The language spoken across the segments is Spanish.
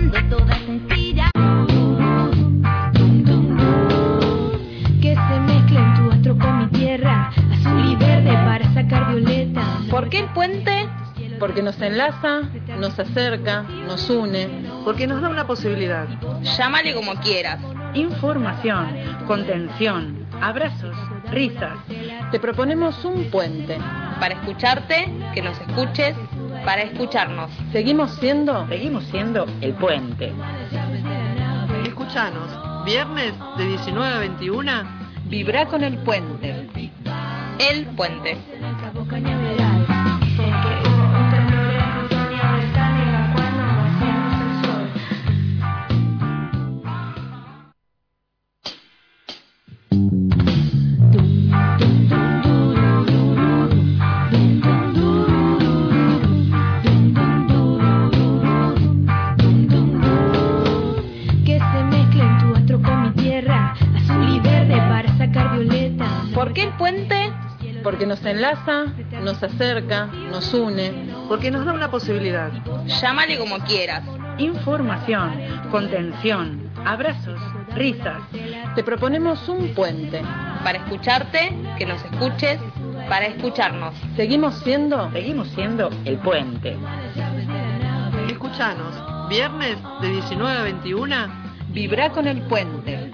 siendo toda sencilla. Que se mezclen tu astro con mi tierra, azul y verde para sacar violeta. ¿Por qué el puente? Porque nos enlaza, nos acerca, nos une. Porque nos da una posibilidad. Llámale como quieras. Información, contención, abrazos, risas. Te proponemos un puente. Para escucharte, que nos escuches, para escucharnos. Seguimos siendo, seguimos siendo el puente. Escuchanos, viernes de 19 a 21, vibra con el puente. El puente. Nos enlaza, nos acerca, nos une. Porque nos da una posibilidad. Llámale como quieras. Información, contención, abrazos, risas. Te proponemos un puente. Para escucharte, que nos escuches, para escucharnos. Seguimos siendo, seguimos siendo el puente. Escuchanos, viernes de 19 a 21, vibra con el puente.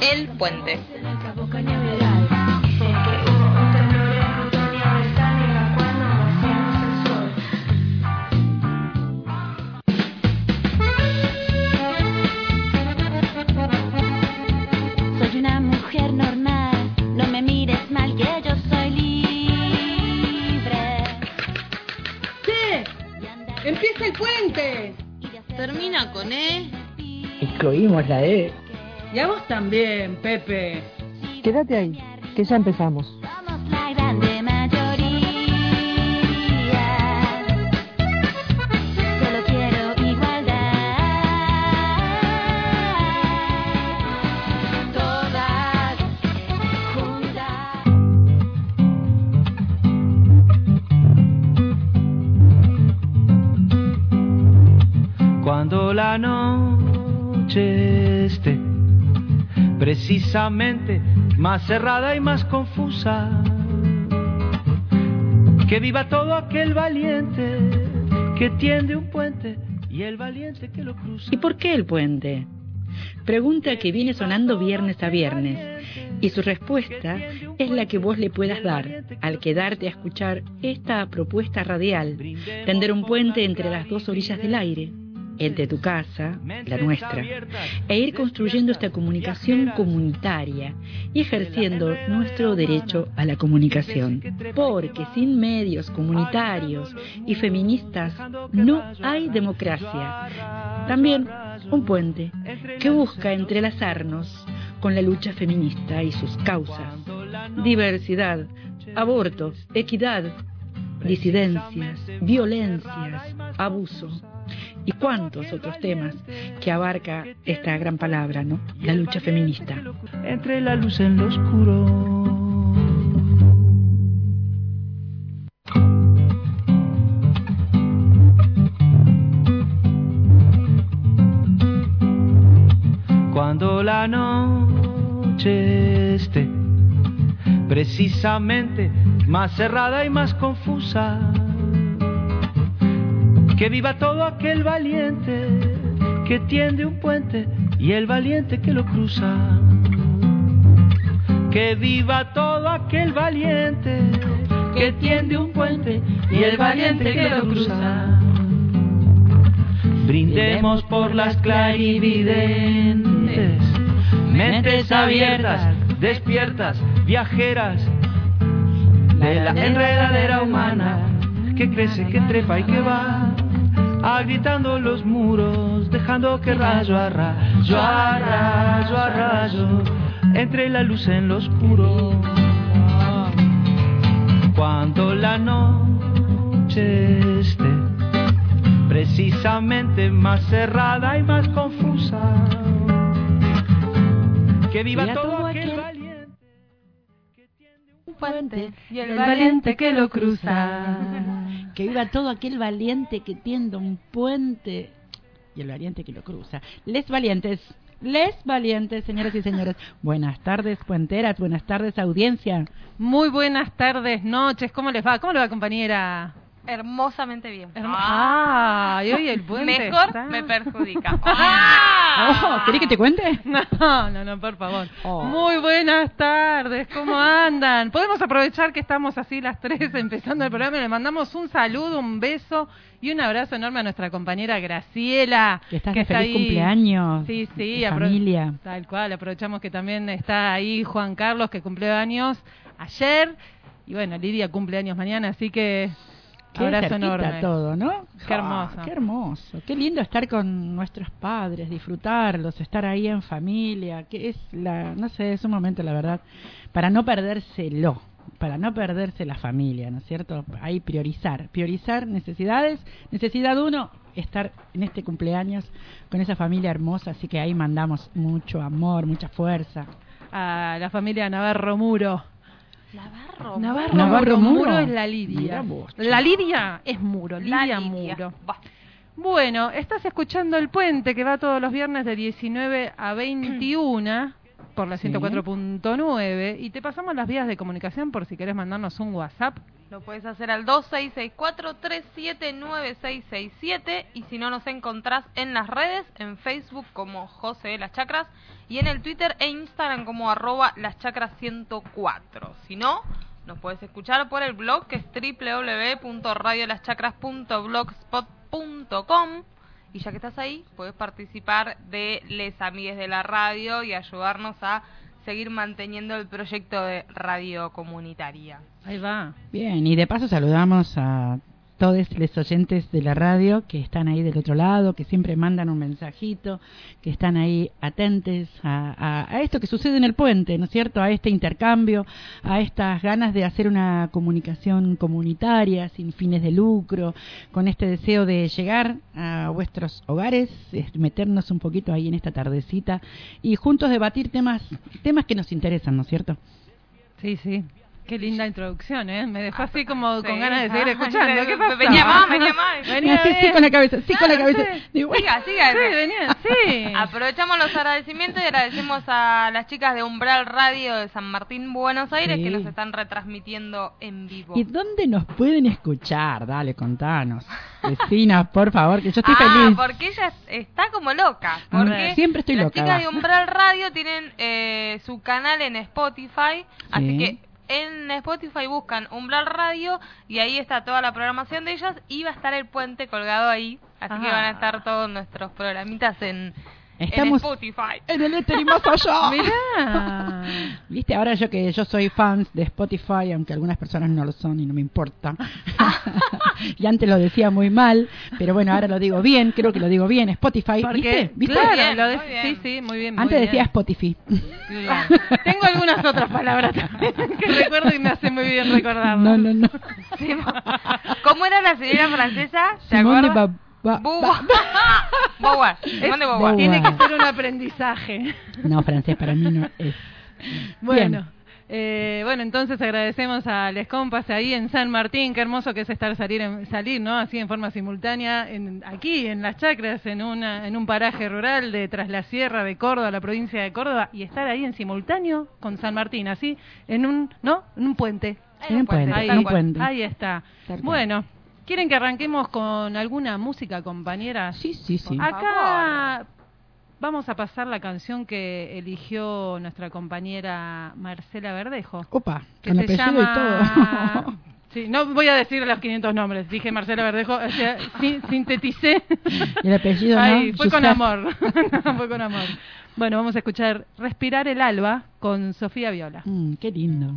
El puente. Termina con E. Excluimos la E. Y a vos también, Pepe. Quédate ahí, que ya empezamos. La noche esté precisamente más cerrada y más confusa, que viva todo aquel valiente que tiende un puente y el valiente que lo cruza. ¿Y por qué el puente? Pregunta que viene sonando viernes a viernes y su respuesta es la que vos le puedas dar al quedarte a escuchar esta propuesta radial, tender un puente entre las dos orillas del aire, entre tu casa, la nuestra, e ir construyendo esta comunicación comunitaria y ejerciendo nuestro derecho a la comunicación. Porque sin medios comunitarios y feministas no hay democracia. También un puente que busca entrelazarnos con la lucha feminista y sus causas. Diversidad, aborto, equidad, disidencias, violencias, abuso y cuántos otros temas que abarca esta gran palabra, ¿no? La lucha feminista. Entre la luz en lo oscuro. Cuando la noche esté precisamente más cerrada y más confusa, que viva todo aquel valiente que tiende un puente y el valiente que lo cruza. Que viva todo aquel valiente que tiende un puente y el valiente que lo cruza. Brindemos por las clarividentes, mentes abiertas, despiertas, viajeras de la enredadera humana que crece, que trepa y que va agritando los muros, dejando que rayo a rayo, a rayo, a rayo, entre la luz en lo oscuro. Cuando la noche esté precisamente más cerrada y más confusa, que viva todo aquel valiente Un puente y el valiente que lo cruza. Que viva todo aquel valiente que tienda un puente y el valiente que lo cruza. Les valientes, les valientes, señoras y señores. Buenas tardes, puenteras, buenas tardes, audiencia. Muy buenas tardes, noches. ¿Cómo les va? ¿Cómo le va, compañera? Hermosamente bien. Hermo- ah, y hoy el puente Mejor está- me perjudica. Oh, ¿Querés que te cuente? No, no, no, por favor. Oh. Muy buenas tardes, ¿cómo andan? Podemos aprovechar que estamos así las tres empezando el programa y le mandamos un saludo, un beso y un abrazo enorme a nuestra compañera Graciela. Que estás de está feliz ahí. cumpleaños. Sí, sí, familia. Tal cual, aprovechamos que también está ahí Juan Carlos que cumplió años ayer y bueno, Lidia cumple años mañana, así que Qué abrazo enorme. todo, ¿no? Qué Ah, hermoso. qué hermoso. Qué lindo estar con nuestros padres, disfrutarlos, estar ahí en familia. Que es la, no sé, es un momento, la verdad, para no perdérselo, para no perderse la familia, ¿no es cierto? Ahí priorizar, priorizar necesidades. Necesidad uno, estar en este cumpleaños con esa familia hermosa, así que ahí mandamos mucho amor, mucha fuerza. A la familia Navarro Muro. Navarro. Navarro, Navarro Muro. Muro. es la Lidia. Vos, La Lidia es Muro, La Lidia, Lidia. Muro. Bueno, estás escuchando El Puente que va todos los viernes de 19 a 21 por la Sí. 104.9 y te pasamos las vías de comunicación por si querés mandarnos un WhatsApp. Lo puedes hacer al 2664-379667 y si no nos encontrás en las redes, en Facebook como José de las Chacras y en el Twitter e Instagram como arroba las chacras 104. Si no, nos puedes escuchar por el blog que es www.radiolaschacras.blogspot.com y ya que estás ahí, puedes participar de Les Amigues de la Radio y ayudarnos a seguir manteniendo el proyecto de radio comunitaria. Ahí va. Bien, y de paso saludamos a todos los oyentes de la radio que están ahí del otro lado, que siempre mandan un mensajito, que están ahí atentes a, a- esto que sucede en el puente, ¿no es cierto? A este intercambio, a estas ganas de hacer una comunicación comunitaria, sin fines de lucro, con este deseo de llegar a vuestros hogares, es meternos un poquito ahí en esta tardecita y juntos debatir temas, temas que nos interesan, ¿no es cierto? Sí, sí. Qué linda introducción, ¿eh? Me dejó así como con ganas de seguir Ah, escuchando. ¿Qué pasa? venía más, venía más. Venía sí, con la cabeza, sí, con la cabeza. sí. Digo, bueno, Siga, siga. Sí, venía, sí. Aprovechamos los agradecimientos y agradecemos a las chicas de Umbral Radio de San Martín, Buenos Aires, Sí. que nos están retransmitiendo en vivo. ¿Y dónde nos pueden escuchar? Dale, contanos. Vecinas, por favor, que yo estoy ah, feliz. porque ella está como loca. Ah, Porque siempre estoy las loca, chicas va. de Umbral Radio tienen eh, su canal en Spotify, así Sí. que en Spotify buscan Umbral Radio y ahí está toda la programación de ellas y va a estar el puente colgado ahí, así que Ah. van a estar todos nuestros programitas en, en Estamos Spotify. en el éter y más allá. Mirá. Viste, ahora yo que yo soy fans de Spotify, aunque algunas personas no lo son y no me importa. y antes lo decía muy mal, pero bueno, ahora lo digo bien, creo que lo digo bien. Spotify, Porque, ¿viste? ¿Viste? claro, Bien, lo de- muy bien. sí, sí, muy bien. muy Antes bien. decía Spotify. Claro. Tengo algunas otras palabras también que recuerdo y me hace muy bien recordarlas. No, no, no. ¿Cómo era la señora francesa? ¿Te Simón de acuerdas? Ba- Ba-. Tiene que ser un aprendizaje. No, francés para mí no es. Bueno. Eh, bueno, entonces agradecemos a Les Compas ahí en San Martín, qué hermoso que es estar salir, en- salir ¿no? Así en forma simultánea, en, aquí en Las Chacras, en, una, en un paraje rural de Tras la Sierra de Córdoba, la provincia de Córdoba, y estar ahí en simultáneo con San Martín, así, en un, ¿no? En un puente. En un puente, Ahí, en un puente. ahí está. Bueno, ¿quieren que arranquemos con alguna música, compañeras? Sí, sí, sí. Acá vamos a pasar la canción que eligió nuestra compañera Marcela Verdejo. Opa, Que con se apellido llama... y todo. Sí, no voy a decir los 500 nombres. Dije Marcela Verdejo, o sea, sin- sinteticé. Y el apellido, ¿no? Ay, fue con amor. No, fue con amor. Bueno, vamos a escuchar Respirar el alba con Sofía Viola. Mm, qué lindo.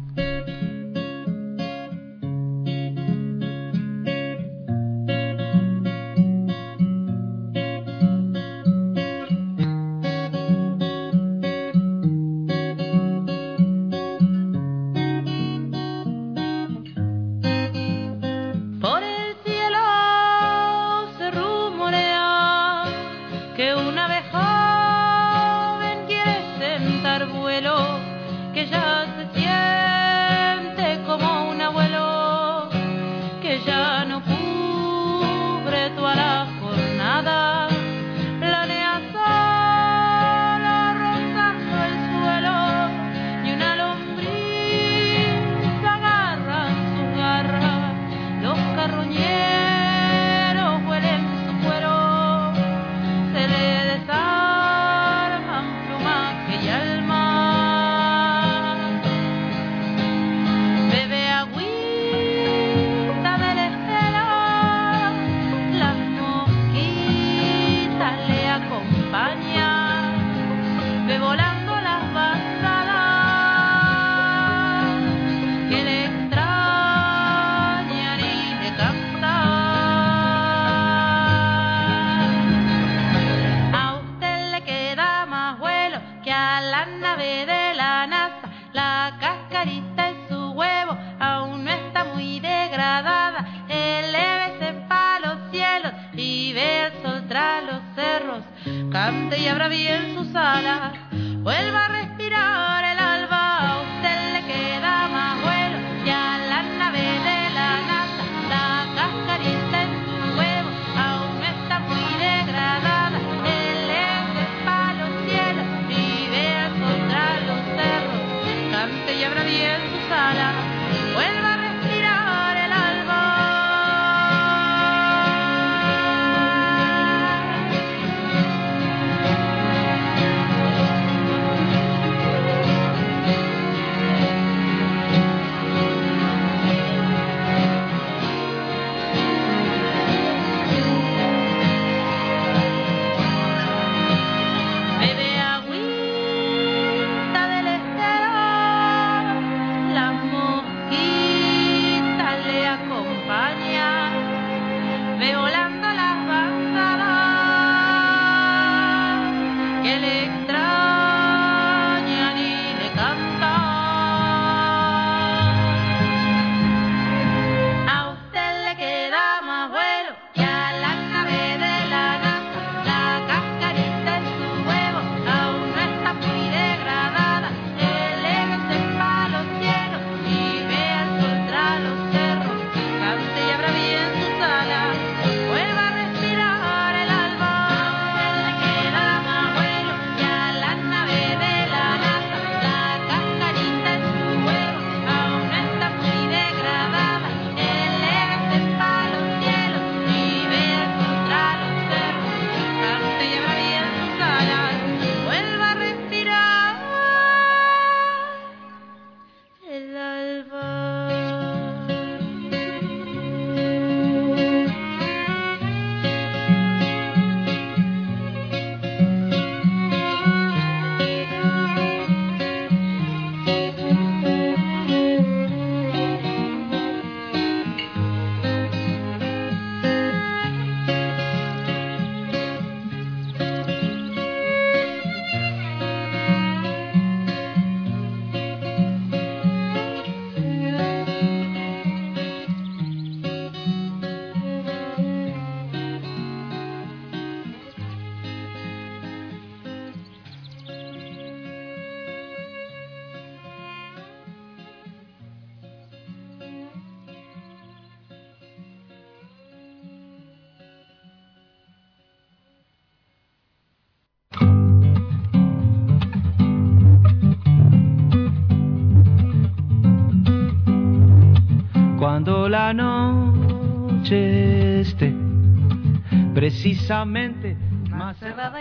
Precisamente más Cerrada.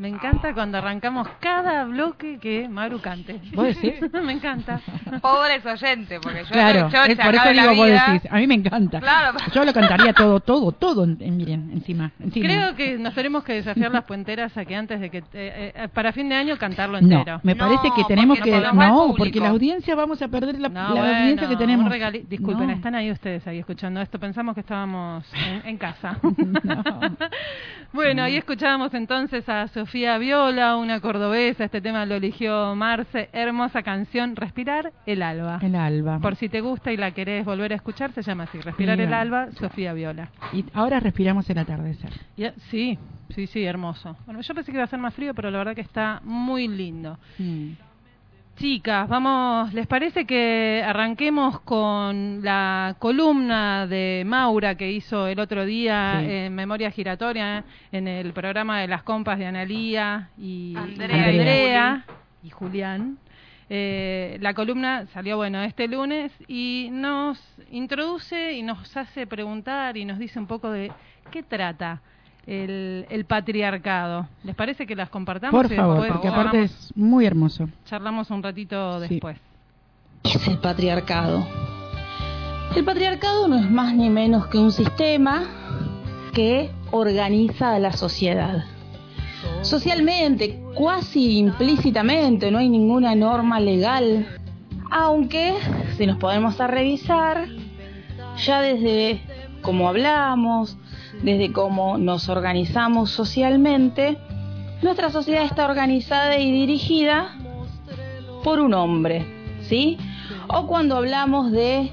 Me encanta cuando arrancamos cada bloque que Maru cante. ¿Vos decís? Me encanta. Pobres oyentes, porque yo Claro, yo es por eso digo, vos decís, a mí me encanta. Claro. Yo lo cantaría todo, todo, todo, en- en- miren, encima, encima. Creo que nos tenemos que desafiar las puenteras a que antes de que eh, eh, para fin de año cantarlo No, entero. me No, parece que tenemos que... No, porque la audiencia vamos a perder la, No, la audiencia que tenemos. Disculpen, No. están ahí ustedes ahí escuchando esto. Pensamos que estábamos en, en casa. No. bueno, ahí escuchábamos entonces a Sofía Viola, una cordobesa. Este tema lo eligió Marce. Hermosa canción, Respirar el Alba. El alba. Por si te gusta y la querés volver a escuchar, se llama así, Respirar el. Alba, Sofía Viola. Y ahora respiramos el atardecer. Ya- sí, sí, sí, hermoso. Bueno, yo pensé que iba a ser más frío, pero la verdad que está muy lindo. Mm. Chicas, vamos, ¿les parece que arranquemos con la columna de Maura que hizo el otro día Sí. en Memoria Giratoria en el programa de las compas de Analía y Andrea y, y Andrea y Julián? Eh, la columna salió, bueno, este lunes y nos introduce y nos hace preguntar y nos dice un poco de qué trata el, el patriarcado. ¿Les parece que las compartamos? Por favor, después porque charlamos- aparte es muy hermoso. charlamos un ratito Sí. después. es el patriarcado? El patriarcado no es más ni menos que un sistema que organiza a la sociedad. Socialmente, cuasi implícitamente, no hay ninguna norma legal. Aunque, si nos podemos a revisar, ya desde cómo hablamos, desde cómo nos organizamos socialmente, nuestra sociedad está organizada y dirigida por un hombre, ¿sí? O cuando hablamos de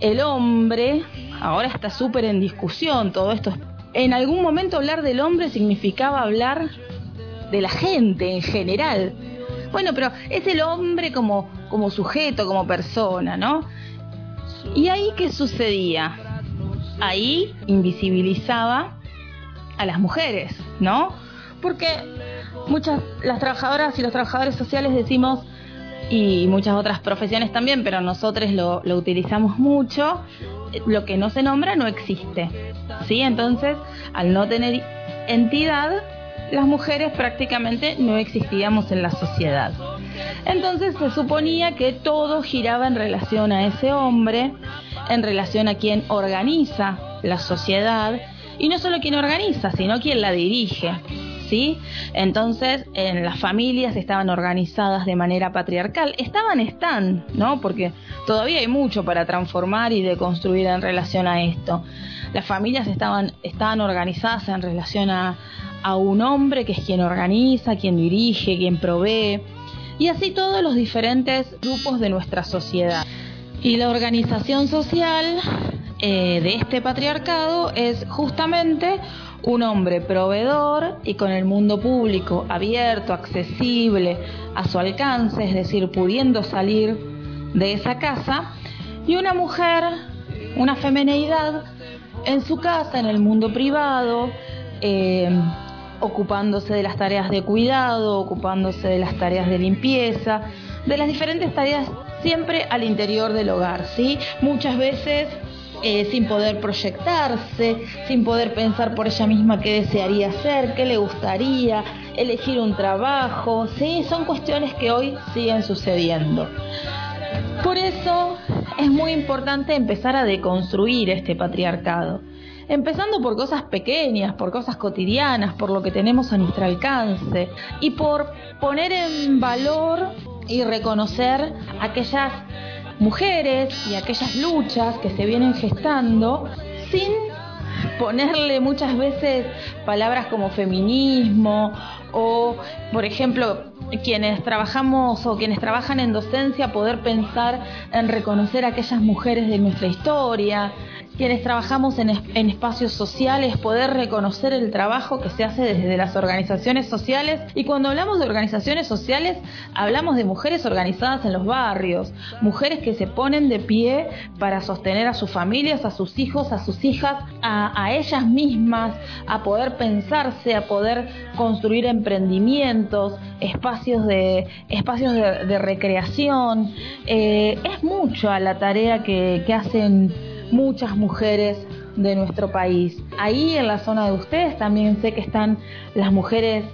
el hombre, ahora está súper en discusión, todo esto es en algún momento hablar del hombre significaba hablar de la gente en general. Bueno, pero es el hombre como, como sujeto, como persona, ¿no? ¿Y ahí qué sucedía? Ahí invisibilizaba a las mujeres, ¿no? Porque muchas, las trabajadoras y los trabajadores sociales decimos, y muchas otras profesiones también, pero nosotros lo, lo utilizamos mucho, lo que no se nombra no existe, ¿sí? Entonces, al no tener entidad, las mujeres prácticamente no existíamos en la sociedad. Entonces se suponía que todo giraba en relación a ese hombre, en relación a quien organiza la sociedad, y no solo quien organiza, sino quien la dirige. ¿Sí? Entonces, en las familias estaban organizadas de manera patriarcal. Estaban, están, ¿no? Porque todavía hay mucho para transformar y deconstruir en relación a esto. Las familias estaban, estaban organizadas en relación a, a un hombre que es quien organiza, quien dirige, quien provee, y así todos los diferentes grupos de nuestra sociedad. Y la organización social eh, de este patriarcado es justamente un hombre proveedor y con el mundo público abierto, accesible, a su alcance, es decir, pudiendo salir de esa casa, y una mujer, una femeneidad, en su casa, en el mundo privado, eh, ocupándose de las tareas de cuidado, ocupándose de las tareas de limpieza, de las diferentes tareas siempre al interior del hogar, ¿sí? Muchas veces eh, sin poder proyectarse, sin poder pensar por ella misma qué desearía hacer, qué le gustaría, elegir un trabajo, ¿sí? Son cuestiones que hoy siguen sucediendo. Por eso es muy importante empezar a deconstruir este patriarcado empezando por cosas pequeñas, por cosas cotidianas, por lo que tenemos a nuestro alcance y por poner en valor y reconocer aquellas mujeres y aquellas luchas que se vienen gestando sin ponerle muchas veces palabras como feminismo o, por ejemplo, quienes trabajamos o quienes trabajan en docencia poder pensar en reconocer a aquellas mujeres de nuestra historia, quienes trabajamos en, en, espacios sociales, poder reconocer el trabajo que se hace desde las organizaciones sociales. Y cuando hablamos de organizaciones sociales, hablamos de mujeres organizadas en los barrios, mujeres que se ponen de pie para sostener a sus familias, a sus hijos, a sus hijas, a, a ellas mismas, a poder pensarse, a poder construir emprendimientos, espacios de, espacios de, recreación. Eh, es mucho la tarea que, que hacen muchas mujeres de nuestro país. Ahí en la zona de ustedes también sé que están las mujeres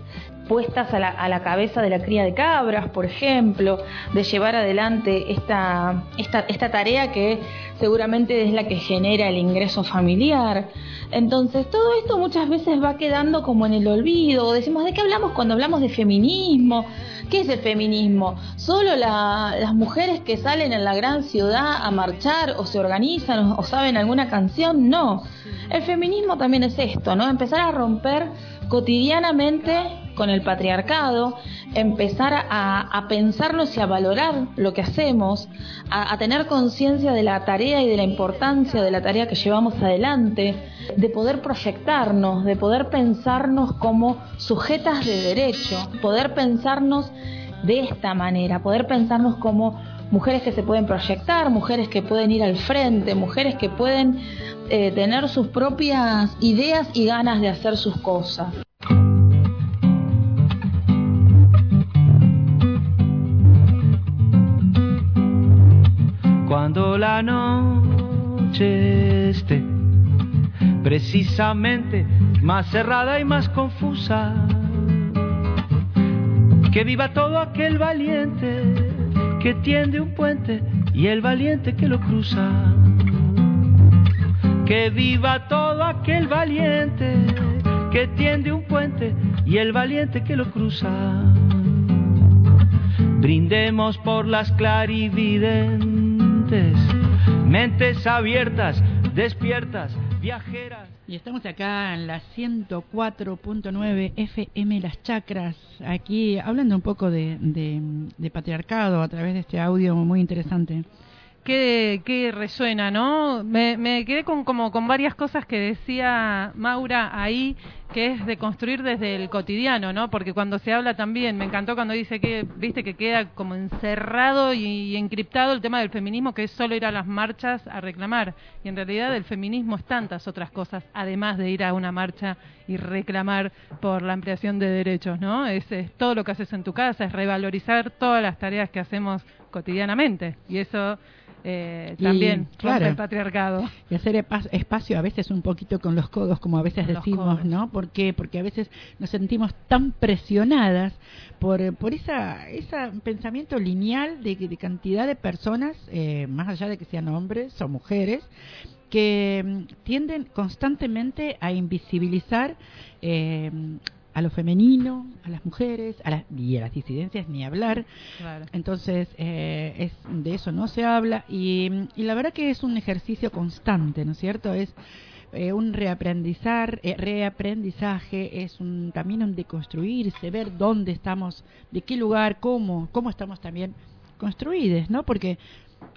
puestas a la, a la, cabeza de la cría de cabras, por ejemplo, de llevar adelante esta, esta, esta tarea que seguramente es la que genera el ingreso familiar. Entonces, todo esto muchas veces va quedando como en el olvido. Decimos, ¿de qué hablamos cuando hablamos de feminismo? ¿Qué es el feminismo? ¿Solo la, las mujeres que salen en la gran ciudad a marchar o se organizan o, o saben alguna canción? No. El feminismo también es esto, ¿no? Empezar a romper cotidianamente con el patriarcado, empezar a, pensarnos y a valorar lo que hacemos, a, a tener conciencia de la tarea y de la importancia de la tarea que llevamos adelante, de poder proyectarnos, de poder pensarnos como sujetas de derecho, poder pensarnos de esta manera, poder pensarnos como mujeres que se pueden proyectar, mujeres que pueden ir al frente, mujeres que pueden eh, tener sus propias ideas y ganas de hacer sus cosas. Cuando la noche esté precisamente más cerrada y más confusa, que viva todo aquel valiente que tiende un puente y el valiente que lo cruza. Que viva todo aquel valiente que tiende un puente y el valiente que lo cruza. Brindemos por las clarividentes, mentes abiertas, despiertas, viajeras. Y estamos acá en la 104.9 FM Las Chacras, aquí hablando un poco de, patriarcado a través de este audio muy interesante ¿qué, resuena, no? Me, quedé con, como con varias cosas que decía Maura ahí, que es de construir desde el cotidiano, ¿no? Porque cuando se habla también, me encantó cuando dice que, viste, que queda como encerrado y, y encriptado el tema del feminismo, que es solo ir a las marchas a reclamar. Y en realidad el feminismo es tantas otras cosas, además de ir a una marcha y reclamar por la ampliación de derechos, ¿no? Es, es todo lo que haces en tu casa, es revalorizar todas las tareas que hacemos cotidianamente. Y eso eh, Y, también rompe claro. el patriarcado. Y hacer espacio a veces un poquito con los codos, como a veces Con decimos. ¿no? ¿Por qué? Porque a veces nos sentimos tan presionadas por, por esa, ese pensamiento lineal de, de cantidad de personas, eh, más allá de que sean hombres o mujeres, que mm, tienden constantemente a invisibilizar eh, a lo femenino, a las mujeres, a las, y a las disidencias ni hablar. Claro. Entonces, eh, es, de eso no se habla y, y la verdad que es un ejercicio constante, ¿no es cierto? Es eh, un reaprendizar, eh, reaprendizaje, es un, también un deconstruirse, ver dónde estamos, de qué lugar, cómo, cómo estamos también construidos, ¿no? Porque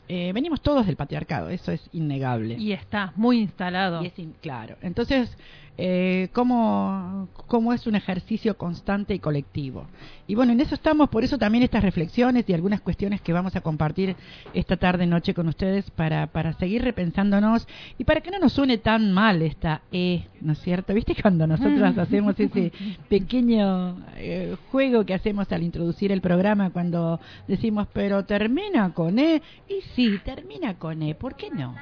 eh, venimos todos del patriarcado, eso es innegable. Y está muy instalado. Y es in- claro. Entonces, eh, ¿cómo, ¿cómo es un ejercicio constante y colectivo? Y bueno, en eso estamos, por eso también estas reflexiones y algunas cuestiones que vamos a compartir esta tarde noche con ustedes para, para seguir repensándonos y para que no nos suene tan mal esta E, ¿no es cierto? ¿Viste cuando nosotros hacemos ese pequeño eh, juego que hacemos al introducir el programa cuando decimos, pero termina con E? Y sí, termina con E, ¿por qué no?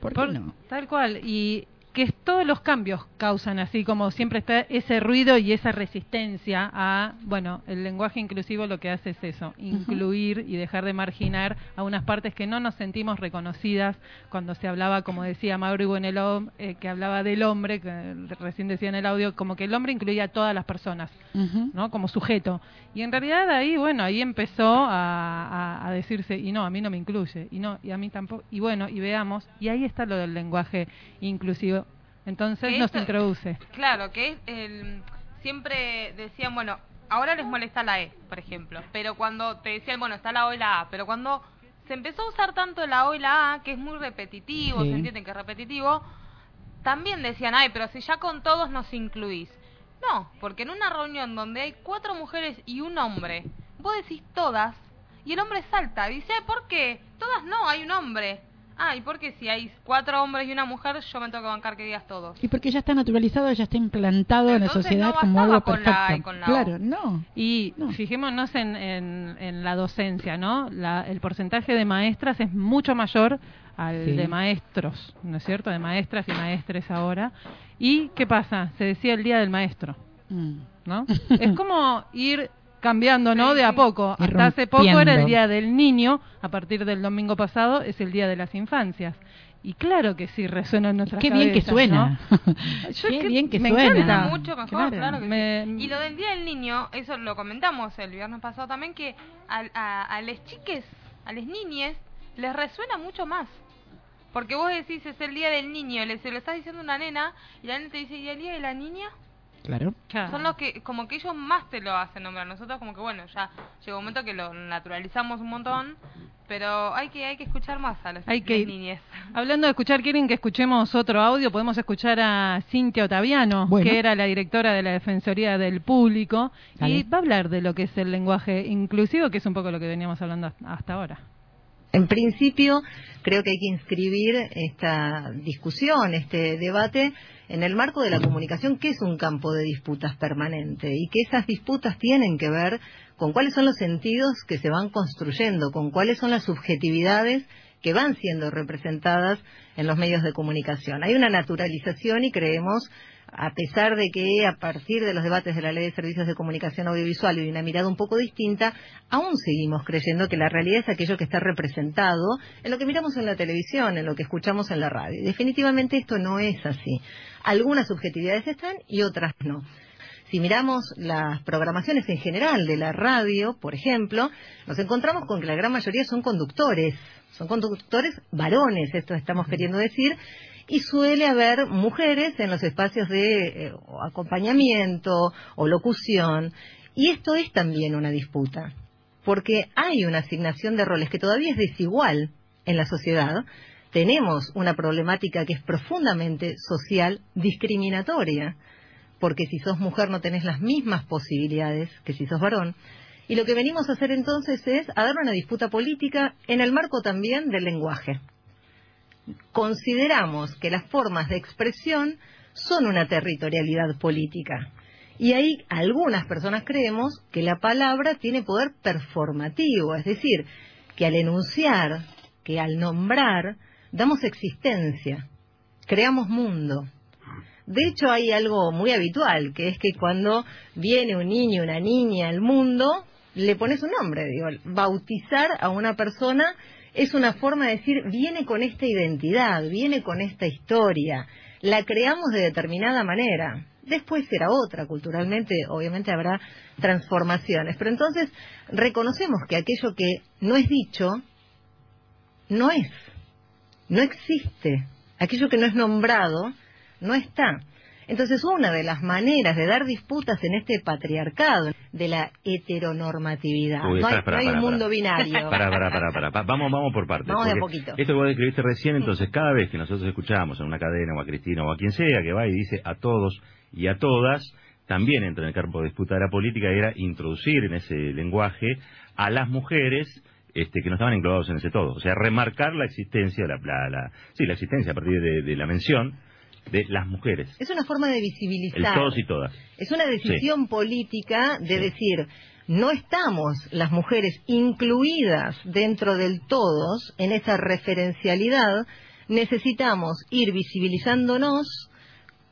¿Por qué Por- no? Tal cual. Y que es- todos los cambios causan así, como siempre está ese ruido y esa resistencia a, bueno, el lenguaje inclusivo lo que hace es eso, incluir y dejar de marginar a unas partes que no nos sentimos reconocidas cuando se hablaba, como decía Mauro Bueneló, eh, que hablaba del hombre, que recién decía en el audio, como que el hombre incluía a todas las personas. ¿no? como sujeto. Y en realidad ahí, bueno, ahí empezó a, a- a decirse, y no, a mí no me incluye, y no, y a mí tampoco, y bueno, y veamos, y ahí está lo del lenguaje inclusivo. Entonces nos esto- introduce. Claro, que es el, siempre decían, bueno, ahora les molesta la E, por ejemplo, pero cuando te decían, bueno, está la O y la A, pero cuando se empezó a usar tanto la O y la A, que es muy repetitivo, Sí. se entiende que es repetitivo, también decían, ay, pero si ya con todos nos incluís. No, porque en una reunión donde hay cuatro mujeres y un hombre, vos decís todas, y el hombre salta y dice, "Ay, ¿por qué? Todas no, hay un hombre. Ah, ¿y por qué si hay cuatro hombres y una mujer, yo me tengo que bancar que digas todos? Y porque ya está naturalizado, ya está implantado en la sociedad no como algo con la A y perfecto. con la claro, no. Y No. fijémonos en, en, en la docencia, ¿no? La- el porcentaje de maestras es mucho mayor al Sí. de maestros, ¿no es cierto? De maestras y maestres ahora. ¿Y qué pasa? Se decía el Día del Maestro. Mm. ¿no? es como ir cambiando, ¿no? De a poco. Hasta hace poco era el. Día del Niño, a partir del domingo pasado es el Día de las Infancias. Y claro que sí resuena en nuestras Qué bien que suena. Yo Qué que bien que me suena. encanta. mucho mejor, Claro. claro, que Me- sí. Y lo del Día del Niño, eso lo comentamos el viernes pasado también, que a, a, a las chiques, a las niñes, les resuena mucho más. Porque vos decís, es el Día del Niño, le, se lo estás diciendo a una nena, y la nena te dice, ¿y el Día de la Niña? Claro. Claro. Son los que, como que ellos más te lo hacen nombrar. Nosotros como que, bueno, ya llegó un momento que lo naturalizamos un montón, pero hay que hay que escuchar más a los Hay que las ir- niñes. Hablando de escuchar, ¿quieren que escuchemos otro audio? Podemos escuchar a Cintia Otaviano, Bueno. que era la directora de la Defensoría del Público, y va a hablar de lo que es el lenguaje inclusivo, que es un poco lo que veníamos hablando hasta ahora. En principio, creo que hay que inscribir esta discusión, este debate, en el marco de la comunicación, que es un campo de disputas permanente y que esas disputas tienen que ver con cuáles son los sentidos que se van construyendo, con cuáles son las subjetividades que van siendo representadas en los medios de comunicación. Hay una naturalización y creemos a pesar de que a partir de los debates de la Ley de Servicios de Comunicación Audiovisual y una mirada un poco distinta, aún seguimos creyendo que la realidad es aquello que está representado en lo que miramos en la televisión, en lo que escuchamos en la radio. Definitivamente esto no es así. Algunas subjetividades están y otras no. Si miramos las programaciones en general de la radio, por ejemplo, nos encontramos con que la gran mayoría son conductores, son conductores varones, esto estamos queriendo decir, y suele haber mujeres en los espacios de eh, acompañamiento o locución, y esto es también una disputa, porque hay una asignación de roles que todavía es desigual en la sociedad, tenemos una problemática que es profundamente social discriminatoria, porque si sos mujer no tenés las mismas posibilidades que si sos varón. Y lo que venimos a hacer entonces es a dar una disputa política en el marco también del lenguaje. Consideramos que las formas de expresión son una territorialidad política. Y ahí algunas personas creemos que la palabra tiene poder performativo, es decir, que al enunciar, que al nombrar, damos existencia, creamos mundo. De hecho, hay algo muy habitual, que es que cuando viene un niño, una niña al mundo, le pones un nombre. Digo, bautizar a una persona es una forma de decir, viene con esta identidad, viene con esta historia, la creamos de determinada manera. Después será otra, culturalmente obviamente habrá transformaciones, pero entonces reconocemos que aquello que no es dicho, no es, no existe. Aquello que no es nombrado, no está. Entonces, una de las maneras de dar disputas en este patriarcado, de la heteronormatividad, Uy, no hay, no hay un mundo binario. Pará, pará, pará, pará, pa- Vamos, vamos por partes. Vamos de a poquito. Esto que vos describiste recién, entonces cada vez que nosotros escuchamos a una cadena o a Cristina o a quien sea que va y dice a todos y a todas, también entra en el campo de disputa de la política, era introducir en ese lenguaje a las mujeres este, que no estaban englobados en ese todo. O sea, remarcar la existencia, la, la, la- sí, la existencia a partir de, de la mención de las mujeres. Es una forma de El visibilizar. todos y todas. Es una decisión política de decir, no estamos las mujeres incluidas dentro del todos en esa referencialidad, necesitamos ir visibilizándonos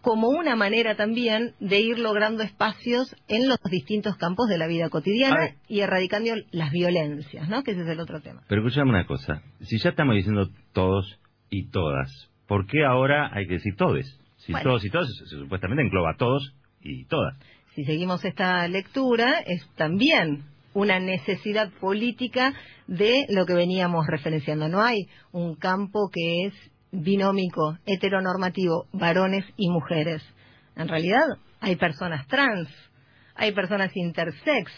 como una manera también de ir logrando espacios en los distintos campos de la vida cotidiana y erradicando las violencias, ¿no? Que ese es el otro tema. Pero escuchame una cosa, si ya estamos diciendo todos y todas, ¿por qué ahora hay que decir todes? Si Bueno. todos y todas supuestamente engloba todos y todas. si seguimos esta lectura, es también una necesidad política de lo que veníamos referenciando. No hay un campo que es binómico, heteronormativo, varones y mujeres. En realidad hay personas trans, hay personas intersex,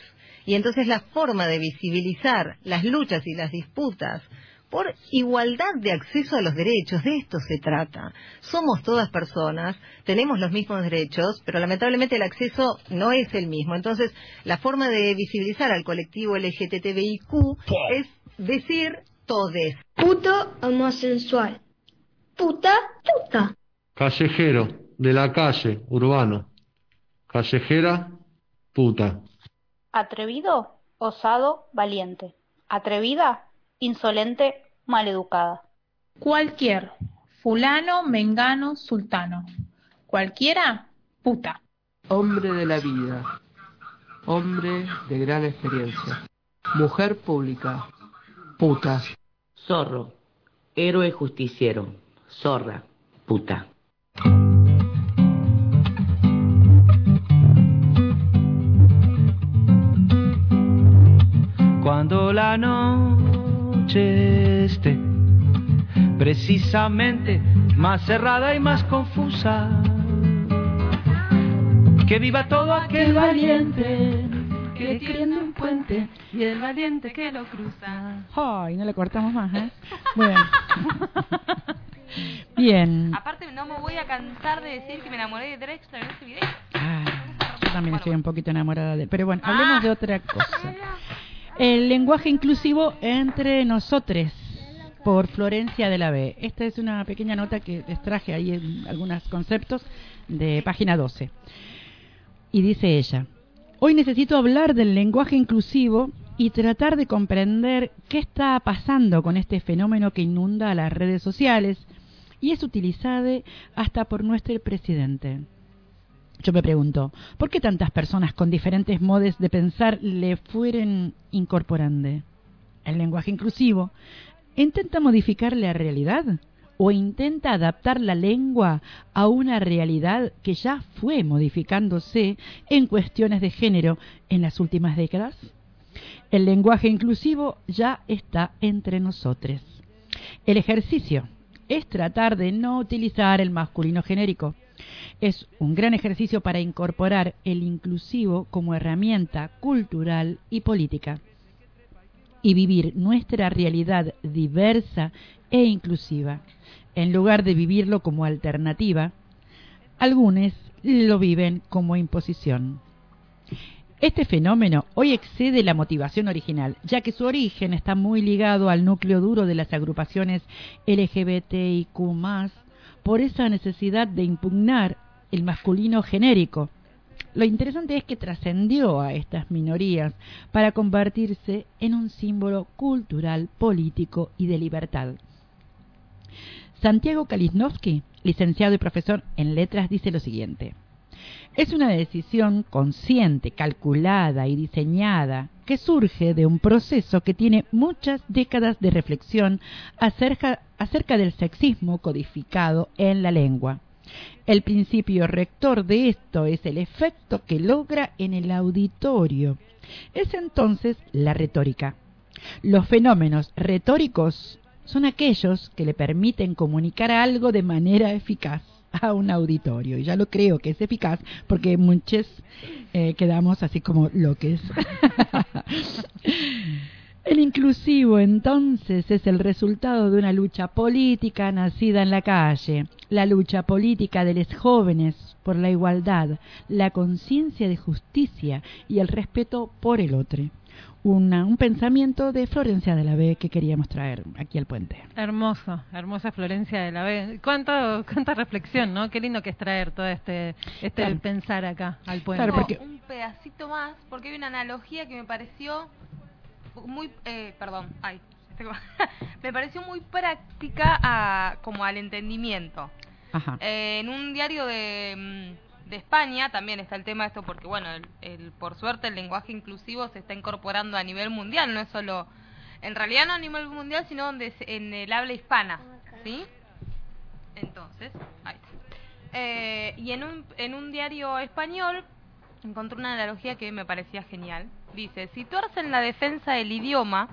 y entonces la forma de visibilizar las luchas y las disputas por igualdad de acceso a los derechos, de esto se trata. Somos todas personas, tenemos los mismos derechos, pero lamentablemente el acceso no es el mismo. Entonces, la forma de visibilizar al colectivo LGTBIQ es decir todes. Puto homosexual. Puta, puta. Callejero, de la calle, urbano. Callejera, puta. Atrevido, osado, valiente. Atrevida, insolente, maleducada. Cualquier. Fulano, mengano, sultano. Cualquiera, puta. Hombre de la vida. Hombre de gran experiencia. Mujer pública. Puta. Zorro. Héroe justiciero. Zorra. Puta. Cuando la noche esté precisamente más cerrada y más confusa, que viva todo aquel valiente que tiene un puente y el valiente que lo cruza. Ay, no le cortamos más, ¿eh? Bueno. Bien. Aparte, no me voy a cansar de decir que me enamoré de Drexler en este video. Ah, yo también estoy un poquito enamorada de él. Pero bueno, hablemos de otra cosa. El lenguaje inclusivo entre nosotros por Florencia de la B. Esta es una pequeña nota que les traje ahí en algunos conceptos de página 12. Y dice ella, hoy necesito hablar del lenguaje inclusivo y tratar de comprender qué está pasando con este fenómeno que inunda las redes sociales y es utilizado hasta por nuestro presidente. Yo me pregunto, ¿por qué tantas personas con diferentes modos de pensar le fueren incorporando? El lenguaje inclusivo intenta modificar la realidad o intenta adaptar la lengua a una realidad que ya fue modificándose en cuestiones de género en las últimas décadas. El lenguaje inclusivo ya está entre nosotros. El ejercicio es tratar de no utilizar el masculino genérico. Es un gran ejercicio para incorporar el inclusivo como herramienta cultural y política. y vivir nuestra realidad diversa e inclusiva. En lugar de vivirlo como alternativa, algunos lo viven como imposición. Este fenómeno hoy excede la motivación original, ya que su origen está muy ligado al núcleo duro de las agrupaciones LGBTIQ, por esa necesidad de impugnar el masculino genérico. Lo interesante es que trascendió a estas minorías para convertirse en un símbolo cultural, político y de libertad. Santiago Kalisnowski, licenciado y profesor en letras, dice lo siguiente. Es una decisión consciente, calculada y diseñada que surge de un proceso que tiene muchas décadas de reflexión acerca, del sexismo codificado en la lengua. El principio rector de esto es el efecto que logra en el auditorio. Es entonces la retórica. Los fenómenos retóricos son aquellos que le permiten comunicar algo de manera eficaz a un auditorio. Y ya lo creo que es eficaz porque muchos eh, quedamos así como loques. El inclusivo entonces es el resultado de una lucha política nacida en la calle, la lucha política de los jóvenes por la igualdad, la conciencia de justicia y el respeto por el otro. Una- un pensamiento de Florencia de la B que queríamos traer aquí al puente. Hermoso, hermosa Florencia de la B. ¿Cuánto, cuánta reflexión, ¿no? Qué lindo que es traer todo este, este Claro. pensar acá al puente. Claro, porque- un pedacito más porque hay una analogía que me pareció muy eh, perdón ay me pareció muy práctica a, como al entendimiento Ajá. Eh, en un diario de, mm, de España también está el tema de esto porque bueno el, el- por suerte el lenguaje inclusivo se está incorporando a nivel mundial no es solo en realidad no a nivel mundial sino donde en el habla hispana sí entonces ahí está. Eh, y en un en un diario español encontré una analogía que me parecía genial. Dice, situarse en la defensa del idioma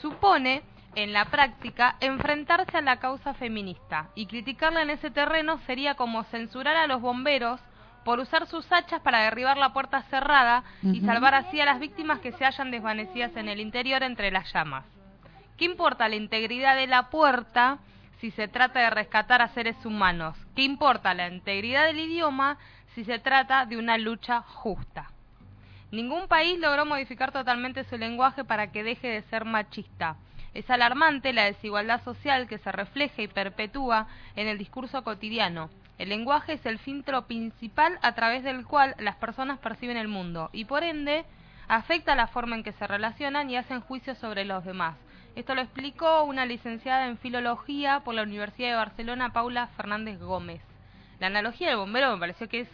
supone, en la práctica, enfrentarse a la causa feminista y criticarla en ese terreno sería como censurar a los bomberos por usar sus hachas para derribar la puerta cerrada y salvar así a las víctimas que se hallan desvanecidas en el interior entre las llamas. ¿Qué importa la integridad de la puerta si se trata de rescatar a seres humanos? ¿Qué importa la integridad del idioma si se trata de una lucha justa? Ningún país logró modificar totalmente su lenguaje para que deje de ser machista. Es alarmante la desigualdad social que se refleja y perpetúa en el discurso cotidiano. El lenguaje es el filtro principal a través del cual las personas perciben el mundo y por ende afecta la forma en que se relacionan y hacen juicios sobre los demás. Esto lo explicó una licenciada en filología por la Universidad de Barcelona, Paula Fernández Gómez. La analogía del bombero me pareció que es,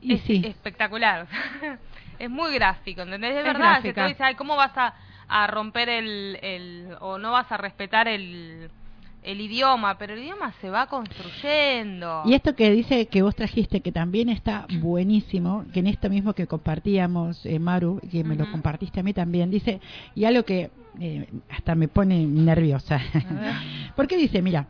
Y es sí. espectacular. es muy gráfico, ¿entendés? Es, Es verdad, tú dices, "Ay, ¿cómo vas a, a romper el, el... o no vas a respetar el, el idioma? Pero el idioma se va construyendo. Y esto que dice que vos trajiste, que también está buenísimo, que en esto mismo que compartíamos, eh, Maru, que me lo compartiste a mí también, dice, y algo que eh, hasta me pone nerviosa. Porque dice, mira,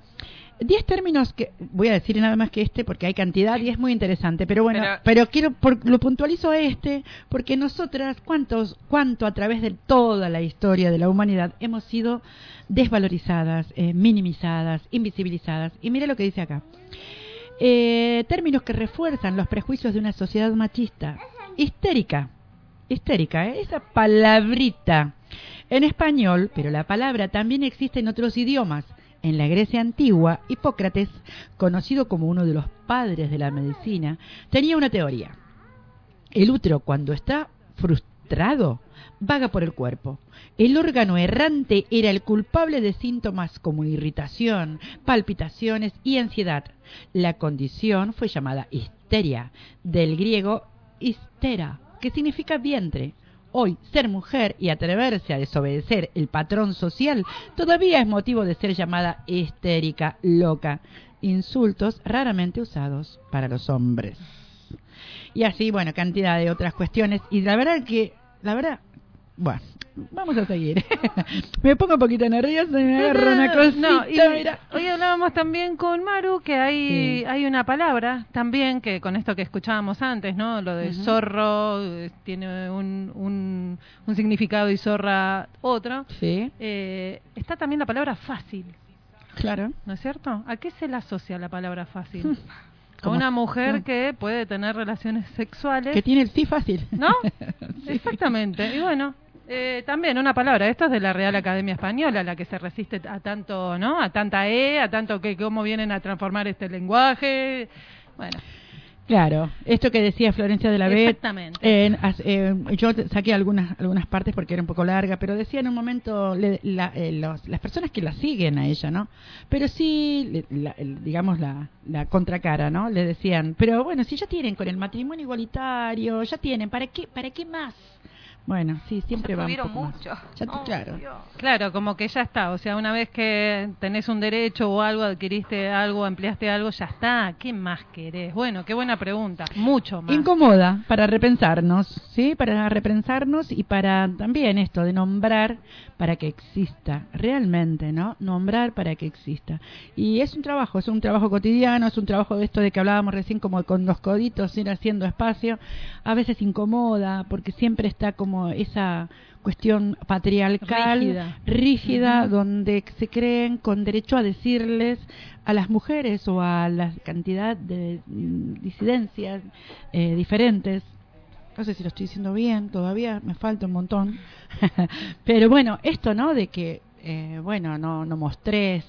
10 términos que voy a decir nada más que este porque hay cantidad y es muy interesante, pero bueno, pero, Pero- quiero por- lo puntualizo a este porque nosotras cuántos cuánto a través de toda la historia de la humanidad hemos sido desvalorizadas, eh, minimizadas, invisibilizadas y mire lo que dice acá. Eh, términos que refuerzan los prejuicios de una sociedad machista, histérica, histérica, ¿eh? esa palabrita en español, pero la palabra también existe en otros idiomas. En la Grecia antigua, Hipócrates, conocido como uno de los padres de la medicina, tenía una teoría. El útero, cuando está frustrado, vaga por el cuerpo. El órgano errante era el culpable de síntomas como irritación, palpitaciones y ansiedad. La condición fue llamada histeria, del griego histera, que significa vientre. Hoy, ser mujer y atreverse a desobedecer el patrón social todavía es motivo de ser llamada histérica, loca. Insultos raramente usados para los hombres. Y así, bueno, cantidad de otras cuestiones. Y la verdad que, la verdad, Bueno, vamos a seguir. me pongo un poquito nerviosa y me agarra una cosita, No, y mira. hoy hablábamos también con Maru que hay Sí. hay una palabra también que con esto que escuchábamos antes, ¿no? Lo de zorro eh, tiene un, un, un significado y zorra otro. Sí. Eh, está también la palabra fácil, Claro. ¿no es cierto? ¿A qué se le asocia la palabra fácil? A una mujer que puede tener relaciones sexuales. Que tiene el sí fácil. ¿No? Exactamente. Y bueno, eh, también una palabra. Esto es de la Real Academia Española, la que se resiste a tanto, ¿no? A tanta E, a tanto que cómo vienen a transformar este lenguaje. Bueno, Claro, esto que decía Florencia de la B. Exactamente. eh, yo saqué algunas algunas partes porque era un poco larga, pero decía en un momento le- la- eh, los- las personas que la siguen a ella, ¿no? Pero sí, le- la- digamos la, la contracara, ¿no? Le decían, pero bueno, si ya tienen con el matrimonio igualitario, ya tienen, ¿para qué para qué más? Bueno, sí, siempre Ya va un tuvieron poco más. mucho. Ya Oh, claro. Dios. claro, como que ya está. O sea, una vez que tenés un derecho o algo, adquiriste algo, ampliaste algo, ya está. ¿Qué más querés? Bueno, qué buena pregunta. Mucho más. Incomoda para repensarnos, ¿sí? Para repensarnos y para también esto de nombrar para que exista, realmente, ¿no? Nombrar para que exista. Y es un trabajo, es un trabajo cotidiano, es un trabajo de esto de que hablábamos recién como con los coditos, ir haciendo espacio. A veces incomoda porque siempre está como esa cuestión patriarcal, Rígida. donde se creen con derecho a decirles a las mujeres o a la cantidad de disidencias eh, diferentes. No sé si lo estoy diciendo bien, todavía me falta un montón. Pero bueno, esto, ¿no? De que, eh, bueno, no, no mostres,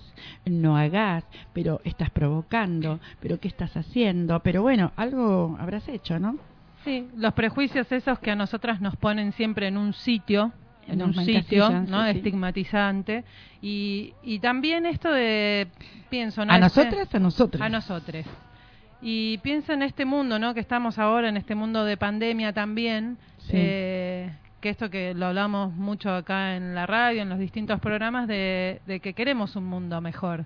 no hagas, pero estás provocando, pero ¿qué estás haciendo? Pero bueno, algo habrás hecho, ¿no? Sí, los prejuicios esos que a nosotras nos ponen siempre en un sitio, en Nos un sitio, ¿no? sí, sí. Estigmatizante. Y, y también esto de, pienso, ¿no? ¿A Este- nosotras? A nosotros. A nosotros. Y pienso en este mundo, ¿no? Que estamos ahora, en este mundo de pandemia también, Sí. eh, que esto que lo hablamos mucho acá en la radio, en los distintos programas, de, de que queremos un mundo mejor.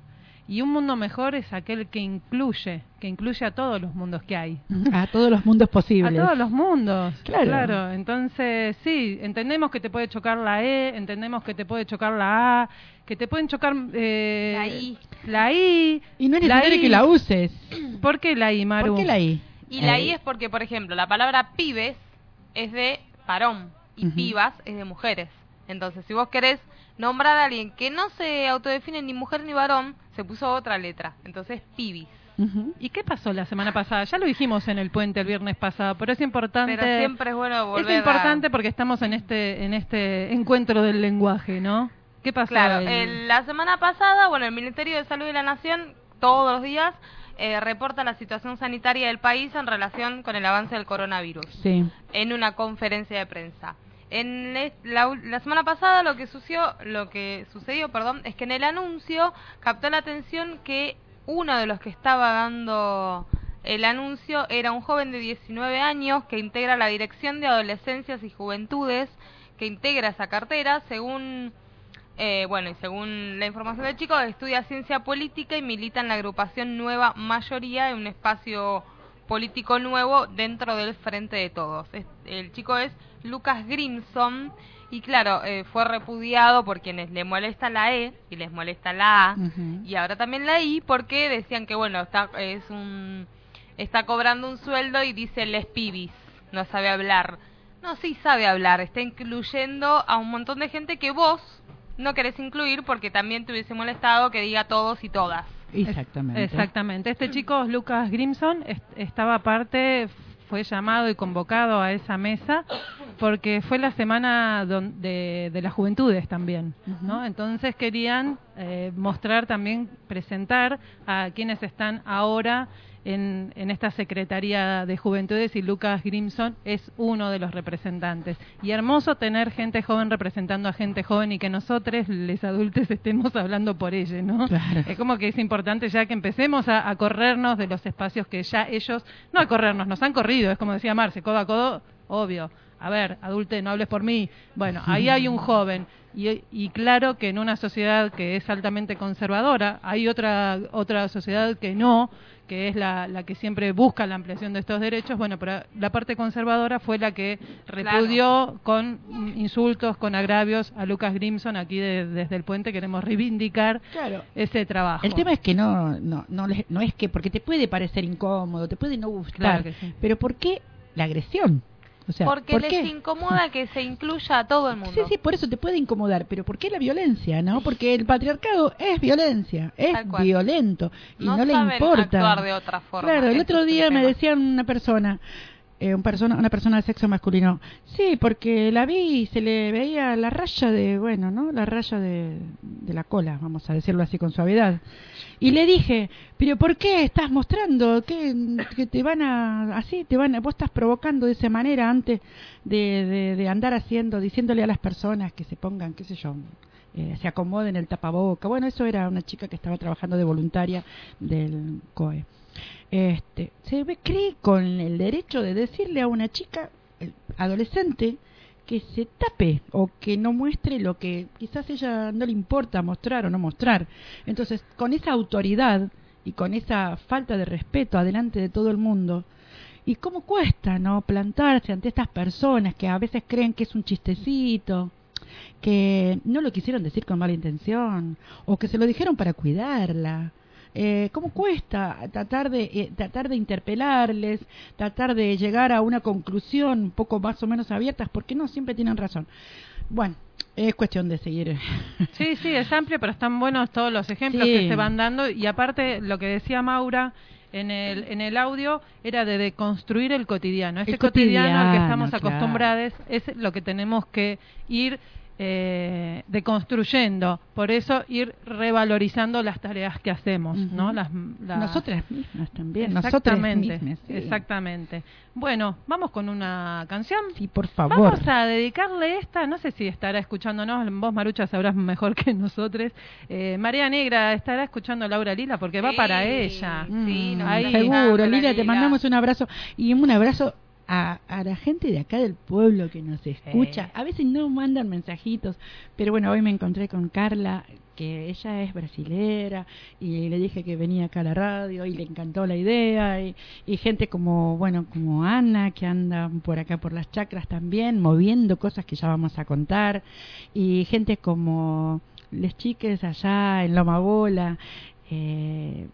Y un mundo mejor es aquel que incluye, que incluye a todos los mundos que hay. A todos los mundos posibles. A todos los mundos. Claro. Entonces, sí, entendemos que te puede chocar la E, entendemos que te puede chocar la A, que te pueden chocar eh, La I. La I. Y no es necesario I. que la uses. ¿Por qué la I, Maru? ¿Por qué la I? Y la Eh, I es porque, por ejemplo, la palabra pibes es de varón y pibas es de mujeres. Entonces, si vos querés nombrar a alguien que no se autodefine ni mujer ni varón, se puso otra letra. Entonces, pibis. ¿Y qué pasó la semana pasada? Ya lo dijimos en el puente el viernes pasado, pero es importante. Pero siempre es bueno volver es importante a... porque estamos en este en este encuentro del lenguaje, ¿no? ¿Qué pasó? Claro, el- la semana pasada, bueno, el Ministerio de Salud de la Nación, todos los días, eh, reporta la situación sanitaria del país en relación con el avance del coronavirus. Sí. en una conferencia de prensa. En la, la semana pasada lo que sucedió, lo que sucedió, perdón, es que en el anuncio captó la atención que uno de los que estaba dando el anuncio era un joven de 19 años que integra la Dirección de Adolescencias y Juventudes, que integra esa cartera, según eh, bueno, y según la información del chico, estudia ciencia política y milita en la agrupación Nueva Mayoría, en un espacio político nuevo dentro del Frente de Todos. Es- el chico es Lucas Grimson y claro, eh, fue repudiado por quienes le molesta la E y les molesta la A y ahora también la I porque decían que bueno, está es un está cobrando un sueldo y dice les pibis, no sabe hablar. No, sí sabe hablar, está incluyendo a un montón de gente que vos no querés incluir porque también te hubiese molestado que diga todos y todas. Exactamente. Exactamente. Este chico, Lucas Grimson, est- estaba aparte, fue llamado y convocado a esa mesa porque fue la semana don- de, de las juventudes también, ¿no? Entonces querían eh, mostrar también, presentar a quienes están ahora en, en esta Secretaría de Juventudes y Lucas Grimson es uno de los representantes. Y hermoso tener gente joven representando a gente joven y que nosotros, les adultos, estemos hablando por ellos, ¿no? Claro. Es como que es importante ya que empecemos a, a corrernos de los espacios que ya ellos, no a corrernos, nos han corrido, es como decía Marce, codo a codo, obvio. A ver, adulte, no hables por mí. Bueno, ahí hay un joven. Y, y claro que en una sociedad que es altamente conservadora, hay otra, otra sociedad que no, que es la, la que siempre busca la ampliación de estos derechos. Bueno, pero la parte conservadora fue la que repudió con insultos, con agravios a Lucas Grimson. Aquí de- desde el puente queremos reivindicar Claro. ese trabajo. El tema es que no, no, no, no es que, porque te puede parecer incómodo, te puede no gustar, Claro sí. pero ¿por qué la agresión? O sea, Porque ¿por les incomoda que se incluya a todo el mundo. Sí, sí, por eso te puede incomodar, pero ¿por qué la violencia, no? Porque el patriarcado es violencia, es violento y No no, le saben importa. actuar de otra forma, Claro, el otro día me decían una persona, eh, un persona, una persona de sexo masculino, sí, porque la vi y se le veía la raya de, bueno, ¿no? La raya de, de la cola, vamos a decirlo así con suavidad. Y le dije, pero ¿por qué estás mostrando que, te van a, así, te van a, vos estás provocando de esa manera antes de, de, de andar haciendo, diciéndole a las personas que se pongan, qué sé yo, eh, se acomoden el tapaboca. Bueno, eso era una chica que estaba trabajando de voluntaria del COE. Este, se ve, cree con el derecho de decirle a una chica adolescente que se tape o que no muestre lo que quizás ella no le importa mostrar o no mostrar. Entonces, con esa autoridad y con esa falta de respeto adelante de todo el mundo, ¿y cómo cuesta, no? Plantarse ante estas personas que a veces creen que es un chistecito, que no lo quisieron decir con mala intención, o que se lo dijeron para cuidarla. Eh, ¿Cómo cuesta tratar de, eh, tratar de interpelarles, tratar de llegar a una conclusión un poco más o menos abiertas? Porque no siempre tienen razón. Bueno, es cuestión de seguir. Sí, sí, es amplio, pero están buenos todos los ejemplos Sí. que se van dando. Y aparte, lo que decía Maura en el, en el audio era de deconstruir el cotidiano. Ese El cotidiano, al que estamos claro. acostumbrados es lo que tenemos que ir eh, deconstruyendo. Por eso, ir revalorizando las tareas que hacemos, ¿no? Las, la- Nosotras mismas también. Nosotras Exactamente, mismas. sí. exactamente. Bueno, vamos con una canción. Sí, por favor. Vamos a dedicarle esta, no sé si estará escuchándonos, vos Marucha sabrás mejor que nosotros. Eh, María Negra estará escuchando a Laura Lila porque va para ella. Mm, Ahí. seguro, Lila, te mandamos un abrazo y un abrazo a, a la gente de acá del pueblo que nos escucha. A veces no mandan mensajitos, pero bueno, hoy me encontré con Carla, que ella es brasilera, y le dije que venía acá a la radio y le encantó la idea, y, y gente como, bueno, como Ana, que anda por acá por las chacras también, moviendo cosas que ya vamos a contar, y gente como les chiques allá en Loma Bola, eh,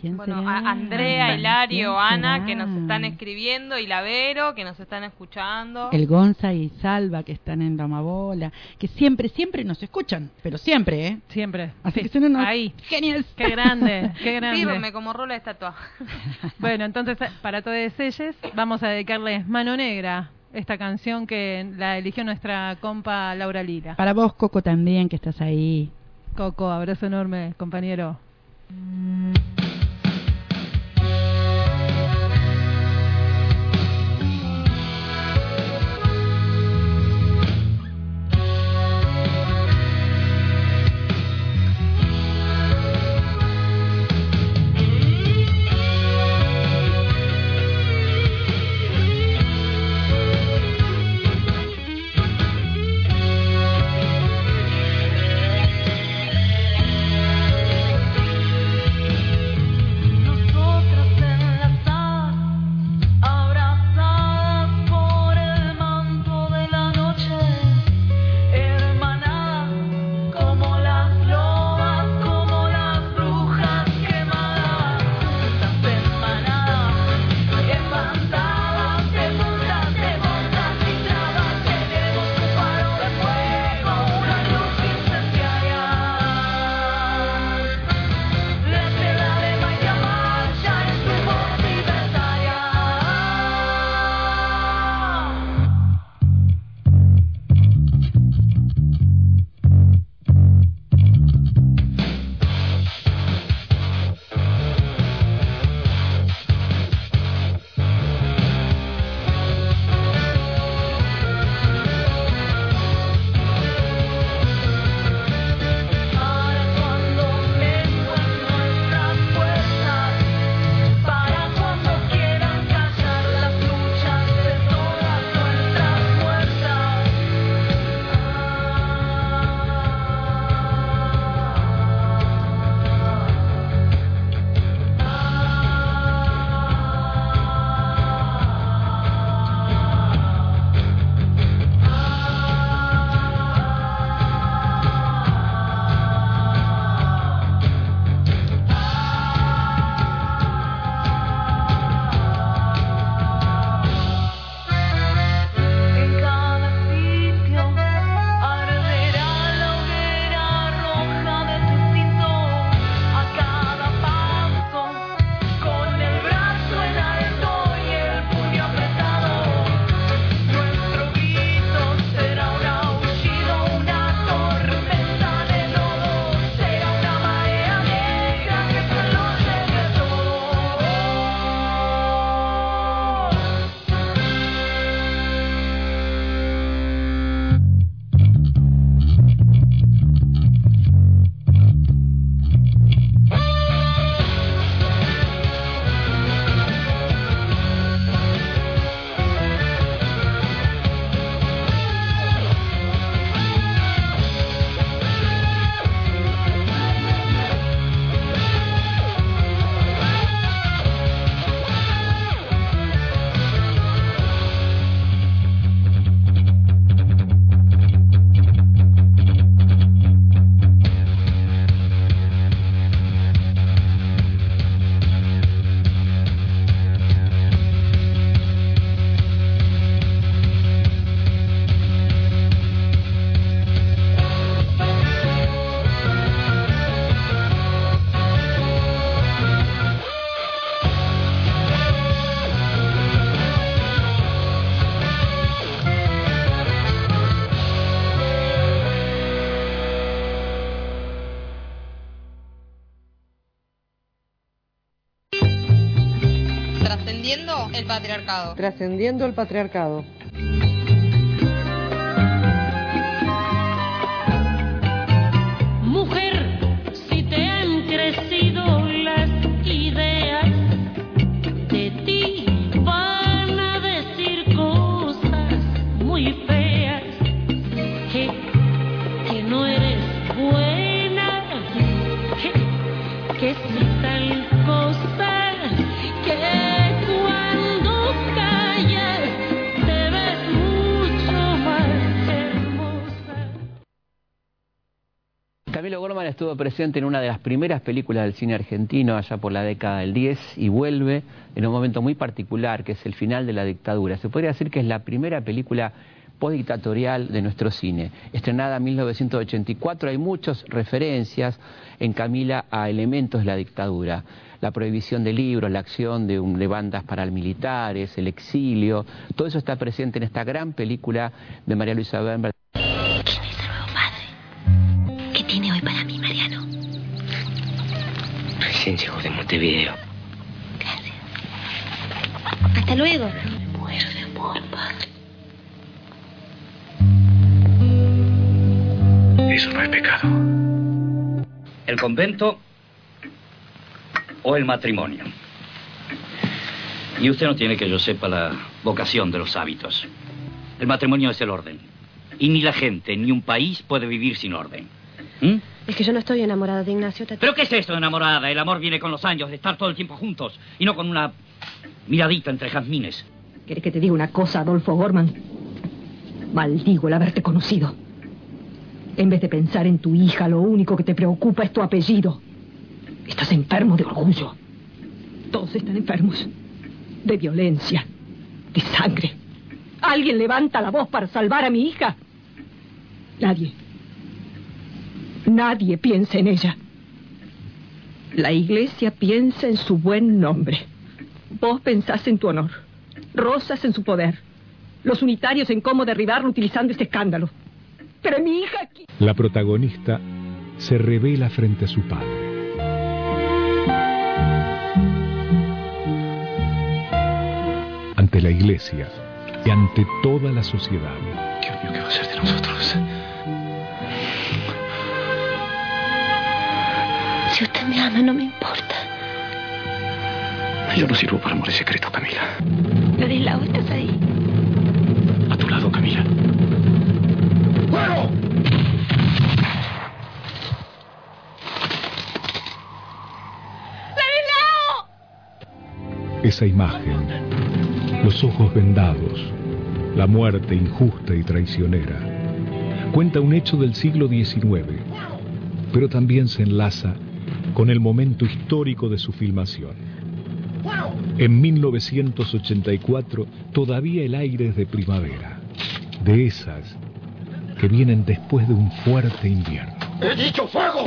¿Quién Bueno, será? a Andrea, ¿Quién Hilario, Ana, que nos están escribiendo, y la Vero, que nos están escuchando. El Gonza y Salva que están en Bola, que siempre, siempre nos escuchan, pero siempre, ¿eh? Siempre. Así que son unos Ahí. genios. Qué grande, qué grande. Firme como rola de estatua. Bueno, entonces para todos ellos vamos a dedicarles Mano Negra, esta canción que la eligió nuestra compa Laura Lira. Para vos, Coco, también, que estás ahí. Coco, abrazo enorme, compañero. El patriarcado. Trascendiendo el patriarcado. Gorman estuvo presente en una de las primeras películas del cine argentino allá por la década del 10 y vuelve en un momento muy particular que es el final de la dictadura. Se podría decir que es la primera película postdictatorial de nuestro cine. Estrenada en 1984, hay muchas referencias en Camila a elementos de la dictadura. La prohibición de libros, la acción de, un- de bandas paramilitares, el exilio, todo eso está presente en esta gran película de María Luisa Bernberg. Recién llegó de Montevideo. Hasta luego. Muero de amor, padre. Eso no es pecado. ¿El convento o el matrimonio? Y usted no tiene que yo sepa la vocación de los hábitos. El matrimonio es el orden. Y ni la gente ni un país puede vivir sin orden. ¿Mm? Es que yo no estoy enamorada de Ignacio. Tati. ¿Pero qué es esto de enamorada? El amor viene con los años, de estar todo el tiempo juntos y no con una miradita entre jazmines. ¿Quieres que te diga una cosa, Adolfo Gorman? Maldigo el haberte conocido. En vez de pensar en tu hija, lo único que te preocupa es tu apellido. Estás enfermo de orgullo. Todos están enfermos. De violencia. De sangre. ¿Alguien levanta la voz para salvar a mi hija? Nadie. Nadie piensa en ella. La iglesia piensa en su buen nombre. Vos pensás en tu honor. Rosas en su poder. Los unitarios en cómo derribarlo utilizando este escándalo. Pero mi hija aquí... La protagonista se revela frente a su padre. Ante la iglesia y ante toda la sociedad. Dios mío, ¿qué va a ser de nosotros? Si usted me ama, no me importa. Yo no sirvo para amor secreto, Camila. Ladislao, ¿estás ahí? A tu lado, Camila. ¡Fuego! Esa imagen, los ojos vendados, la muerte injusta y traicionera, cuenta un hecho del siglo XIX, pero también se enlaza con el momento histórico de su filmación. En 1984 todavía el aire es de primavera, de esas que vienen después de un fuerte invierno. ¡He dicho fuego!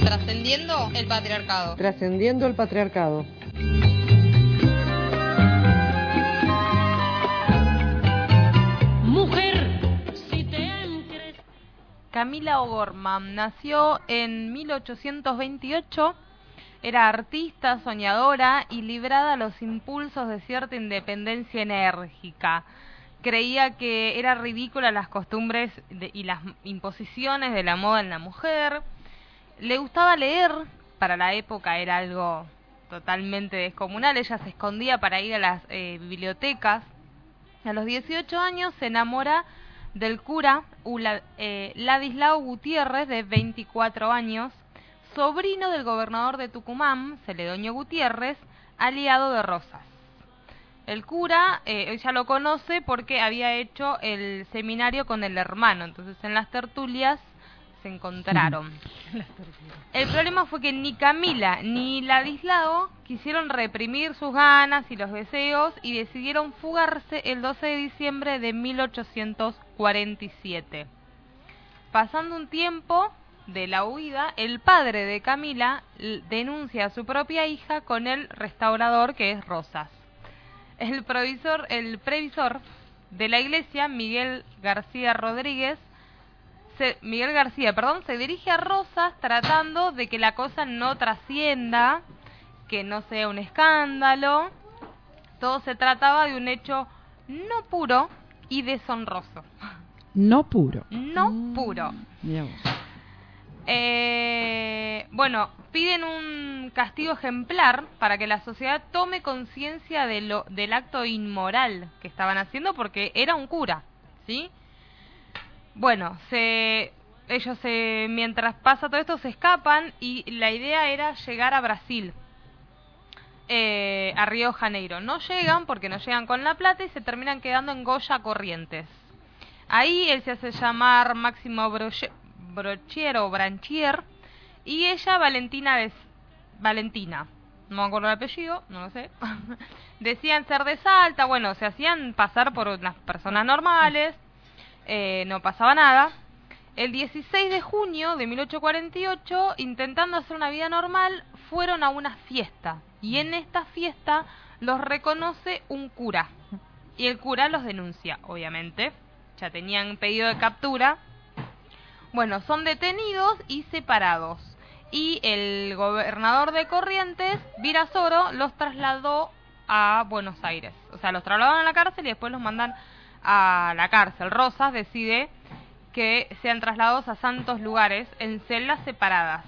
Trascendiendo el patriarcado. Trascendiendo el patriarcado. Camila O'Gorman nació en 1828. Era artista, soñadora y librada a los impulsos de cierta independencia enérgica. Creía que era ridícula las costumbres de- y las imposiciones de la moda en la mujer. Le gustaba leer, para la época era algo totalmente descomunal. Ella se escondía para ir a las eh, bibliotecas. A los 18 años se enamora del cura Ula- eh, Ladislao Gutiérrez, de 24 años, sobrino del gobernador de Tucumán, Celedonio Gutiérrez, aliado de Rosas. El cura, eh, ella lo conoce porque había hecho el seminario con el hermano, entonces en las tertulias se encontraron. El problema fue que ni Camila ni Ladislao quisieron reprimir sus ganas y los deseos y decidieron fugarse el 12 de diciembre de 1847. Pasando un tiempo de la huida, el padre de Camila denuncia a su propia hija con el restaurador que es Rosas. El provisor, el previsor de la iglesia, Miguel García Rodríguez, se- Miguel García, perdón, se dirige a Rosas tratando de que la cosa no trascienda, que no sea un escándalo. Todo se trataba de un hecho no puro y deshonroso. No puro. No puro. Vos. Eh, bueno, piden un castigo ejemplar para que la sociedad tome conciencia de lo, del acto inmoral que estaban haciendo porque era un cura, ¿sí? Bueno, se, ellos se, mientras pasa todo esto se escapan y la idea era llegar a Brasil, eh, a Río Janeiro. No llegan porque no llegan con la plata y se terminan quedando en Goya Corrientes. Ahí él se hace llamar Máximo Brochiero o Branchier y ella Valentina Valentina. No me acuerdo el apellido, no lo sé. Decían ser de Salta, bueno, se hacían pasar por unas personas normales, eh, no pasaba nada. El 16 de junio de 1848, intentando hacer una vida normal, fueron a una fiesta. Y en esta fiesta los reconoce un cura. Y el cura los denuncia, obviamente. Ya tenían pedido de captura. Bueno, son detenidos y separados. Y el gobernador de Corrientes, Virasoro, los trasladó a Buenos Aires. O sea, los trasladaron a la cárcel y después los mandan a la cárcel. Rosas decide que sean trasladados a santos lugares en celdas separadas.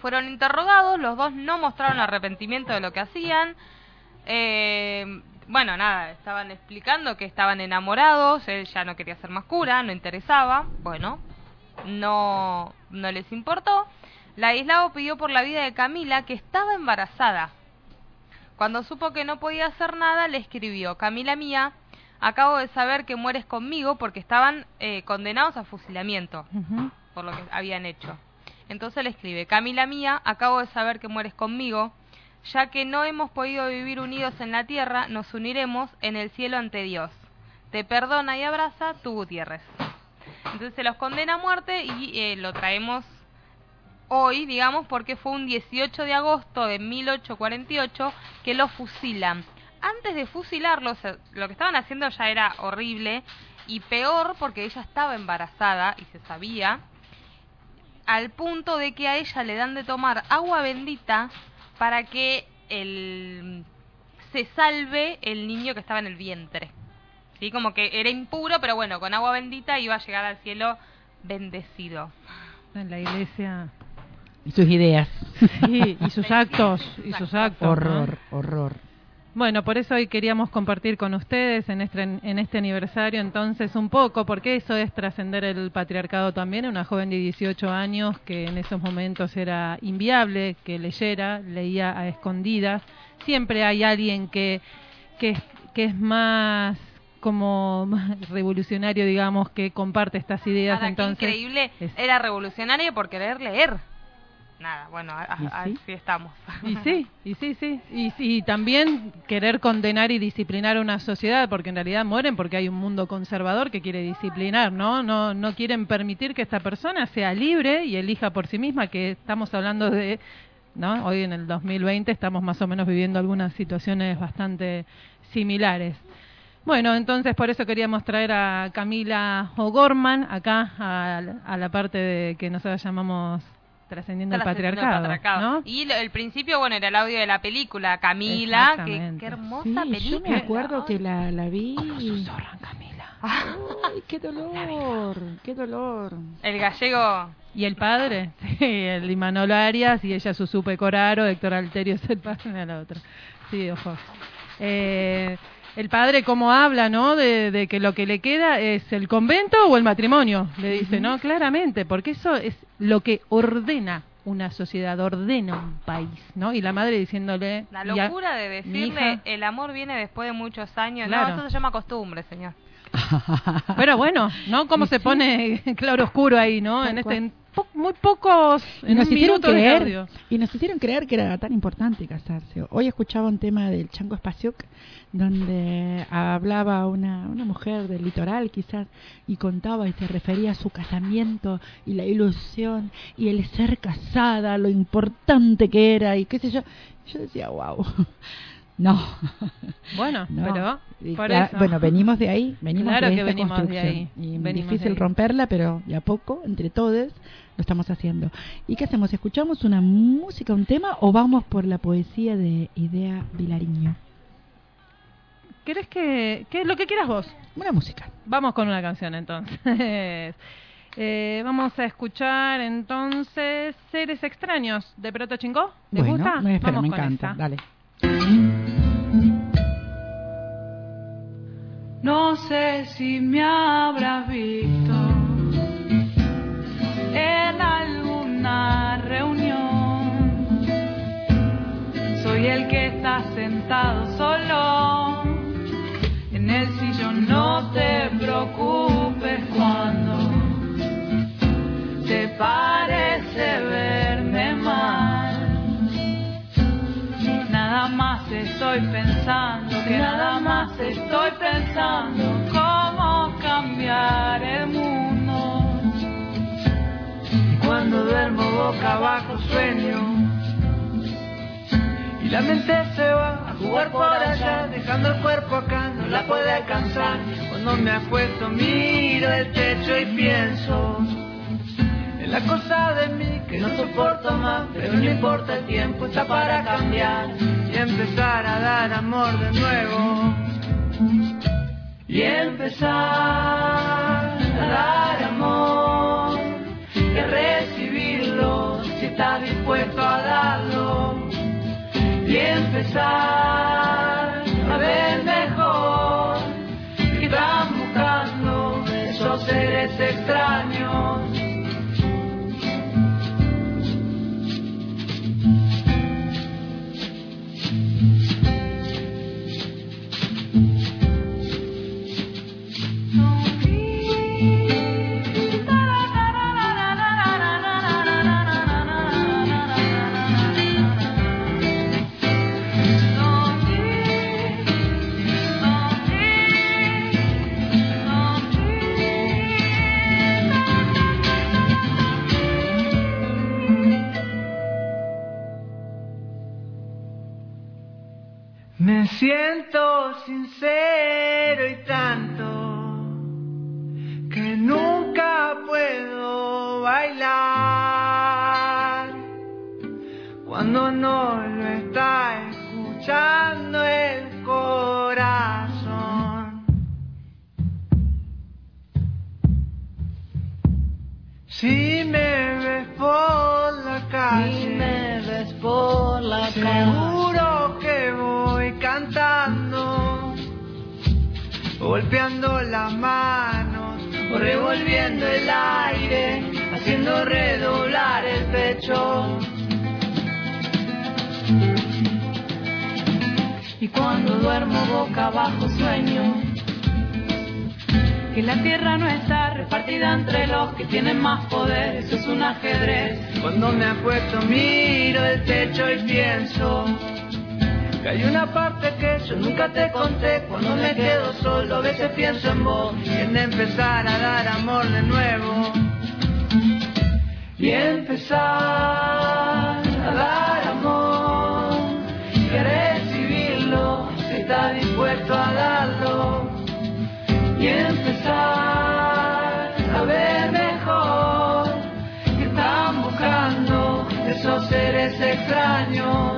Fueron interrogados, los dos no mostraron arrepentimiento de lo que hacían. Eh, bueno, nada, estaban explicando que estaban enamorados, él ya no quería ser más cura, no interesaba. Bueno, no, no les importó. Ladislao pidió por la vida de Camila, que estaba embarazada. Cuando supo que no podía hacer nada, le escribió, Camila mía, acabo de saber que mueres conmigo porque estaban eh, condenados a fusilamiento por lo que habían hecho. Entonces le escribe, Camila mía, acabo de saber que mueres conmigo, ya que no hemos podido vivir unidos en la tierra, nos uniremos en el cielo ante Dios. Te perdona y abraza tu Gutiérrez. Entonces se los condena a muerte y eh, lo traemos hoy, digamos, porque fue un 18 de agosto de 1848 que lo fusilan. Antes de fusilarlos, lo que estaban haciendo ya era horrible y peor porque ella estaba embarazada y se sabía, al punto de que a ella le dan de tomar agua bendita para que el, se salve el niño que estaba en el vientre. ¿Sí? Como que era impuro, pero bueno, con agua bendita iba a llegar al cielo bendecido. En la iglesia. Y sus ideas. Sí, y sus actos. Y sus actos. Horror, horror. Bueno, por eso hoy queríamos compartir con ustedes en este, en este aniversario entonces un poco, porque eso es trascender el patriarcado también, una joven de 18 años que en esos momentos era inviable que leyera, leía a escondidas. Siempre hay alguien que, que, es- que es más como más revolucionario, digamos, que comparte estas ideas. Ahora, qué entonces, increíble, es- era revolucionario por querer leer. Nada, bueno, así estamos. Y sí, y sí, sí. Y, también querer condenar y disciplinar a una sociedad, porque en realidad mueren porque hay un mundo conservador que quiere disciplinar, ¿no? No, no quieren permitir que esta persona sea libre y elija por sí misma, que estamos hablando de, ¿no? Hoy en el 2020 estamos más o menos viviendo algunas situaciones bastante similares. Bueno, entonces por eso queríamos traer a Camila O'Gorman acá a, la- a la parte de que nosotros llamamos trascendiendo el patriarcado. Y lo- el principio, bueno, era el audio de la película Camila, que qué hermosa Sí, yo película. me acuerdo que la, la vi. Camila. Ay, qué dolor, qué dolor. El gallego. Y el padre, sí, el Imanol Arias y ella Susupe Coraro, Héctor Alterio es el padre de la otra. Sí, ojo. Eh, el padre cómo habla, ¿no? De, de que lo que le queda es el convento o el matrimonio, le dice, ¿no? Claramente, porque eso es lo que ordena una sociedad, ordena un país, ¿no? Y la madre diciéndole... La "Y a- locura de decirle el amor viene después de muchos años. Claro. No, eso se llama costumbre, señor. Pero bueno, ¿no? Cómo se pone claro oscuro ahí, ¿no? En este, po- muy pocos, Y en nos un hicieron de creer y nos hicieron creer que era tan importante casarse. Hoy escuchaba un tema del Chango Spasiuk donde hablaba una, una mujer del litoral quizás y contaba y se refería a su casamiento y la ilusión y el ser casada, lo importante que era y qué sé yo. Yo decía, wow. No. Bueno, No. pero Y por cla- eso. Bueno, venimos de ahí, venimos Claro de que esta venimos de construcción. ahí, Y venimos difícil de ahí. romperla, pero de a poco, entre todos, lo estamos haciendo. ¿Y qué hacemos? ¿Escuchamos una música, un tema o vamos por la poesía de Idea Vilariño? ¿Querés que, que lo que quieras vos? Una música. Vamos con una canción entonces. Eh, vamos a escuchar entonces Seres Extraños de Proto Chingó. ¿Te Bueno, gusta? me, espero, Vamos me con encanta. esa. Dale. No sé si me habrás visto en alguna reunión. Soy el que está sentado solo en el sillón. No te preocupes cuando te parece verme mal. Nada más estoy pensando, que nada más estoy pensando cómo cambiar el mundo. Cuando duermo boca abajo sueño. Y la mente se va a jugar por allá, dejando el cuerpo acá, no la puede alcanzar. Cuando me acuesto miro el techo y pienso en la cosa de mí que no soporto más, pero no importa el tiempo, está para cambiar y empezar a dar amor de nuevo. Y empezar a dar amor Y 100 o revolviendo el aire, haciendo redoblar el pecho. Y cuando duermo boca abajo sueño que la tierra no está repartida entre los que tienen más poder, eso es un ajedrez. Cuando me acuesto miro el techo y pienso hay una parte que yo nunca te conté. Cuando me quedo solo a veces pienso en vos. Y en empezar a dar amor de nuevo. Y empezar a dar amor. Y a recibirlo si estás dispuesto a darlo. Y empezar a ver mejor. Que están buscando esos seres extraños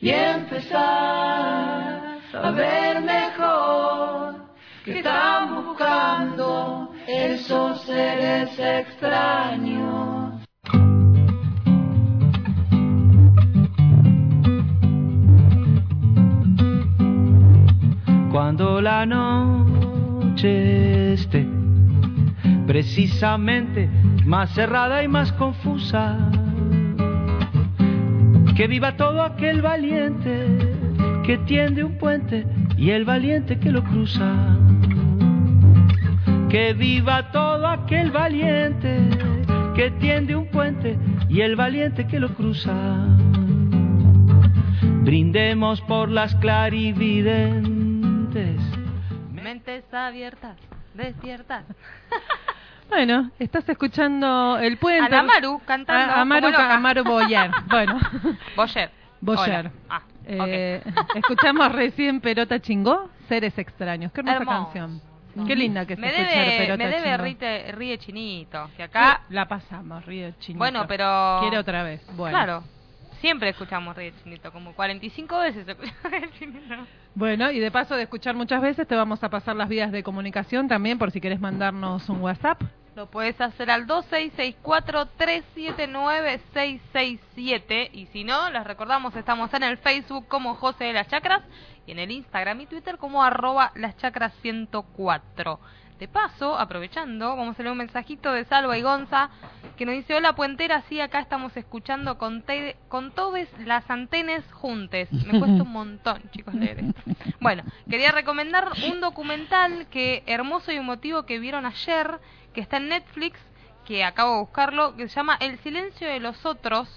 y empezar a ver mejor que están buscando esos seres extraños. Cuando la noche esté precisamente más cerrada y más confusa, que viva todo aquel valiente que tiende un puente y el valiente que lo cruza. Que viva todo aquel valiente que tiende un puente y el valiente que lo cruza. Brindemos por las clarividentes. Mentes abiertas, despiertas. Bueno, estás escuchando el puente. A la Maru cantando. A, Amaru. Amaru Boyer. Bueno. Boyer. Boyer. Ah, Eh, escuchamos recién Perota Chingó, Seres Extraños. Qué hermosa Hermoso. canción. Qué linda que se me debe, Perota me debe. Ríe, ríe Chinito. Que acá. La pasamos, Río Chinito. Bueno, pero. Quiere otra vez. Bueno. Claro. Siempre escuchamos Ríe Chinito. Como 45 veces Ríe Chinito. Bueno, y de paso de escuchar muchas veces, te vamos a pasar las vías de comunicación también por si querés mandarnos un WhatsApp. Lo puedes hacer al 2664-379-667. Y si no, les recordamos, estamos en el Facebook como José de las Chacras y en el Instagram y Twitter como arroba las chacras 104. De paso, aprovechando, vamos a leer un mensajito de Salva y Gonza que nos dice, hola puentera, sí, acá estamos escuchando con, te- con todas las antenas juntes. Me cuesta un montón, chicos, leer esto. Bueno, quería recomendar un documental que hermoso y emotivo que vieron ayer, que está en Netflix, que acabo de buscarlo, que se llama El silencio de los otros,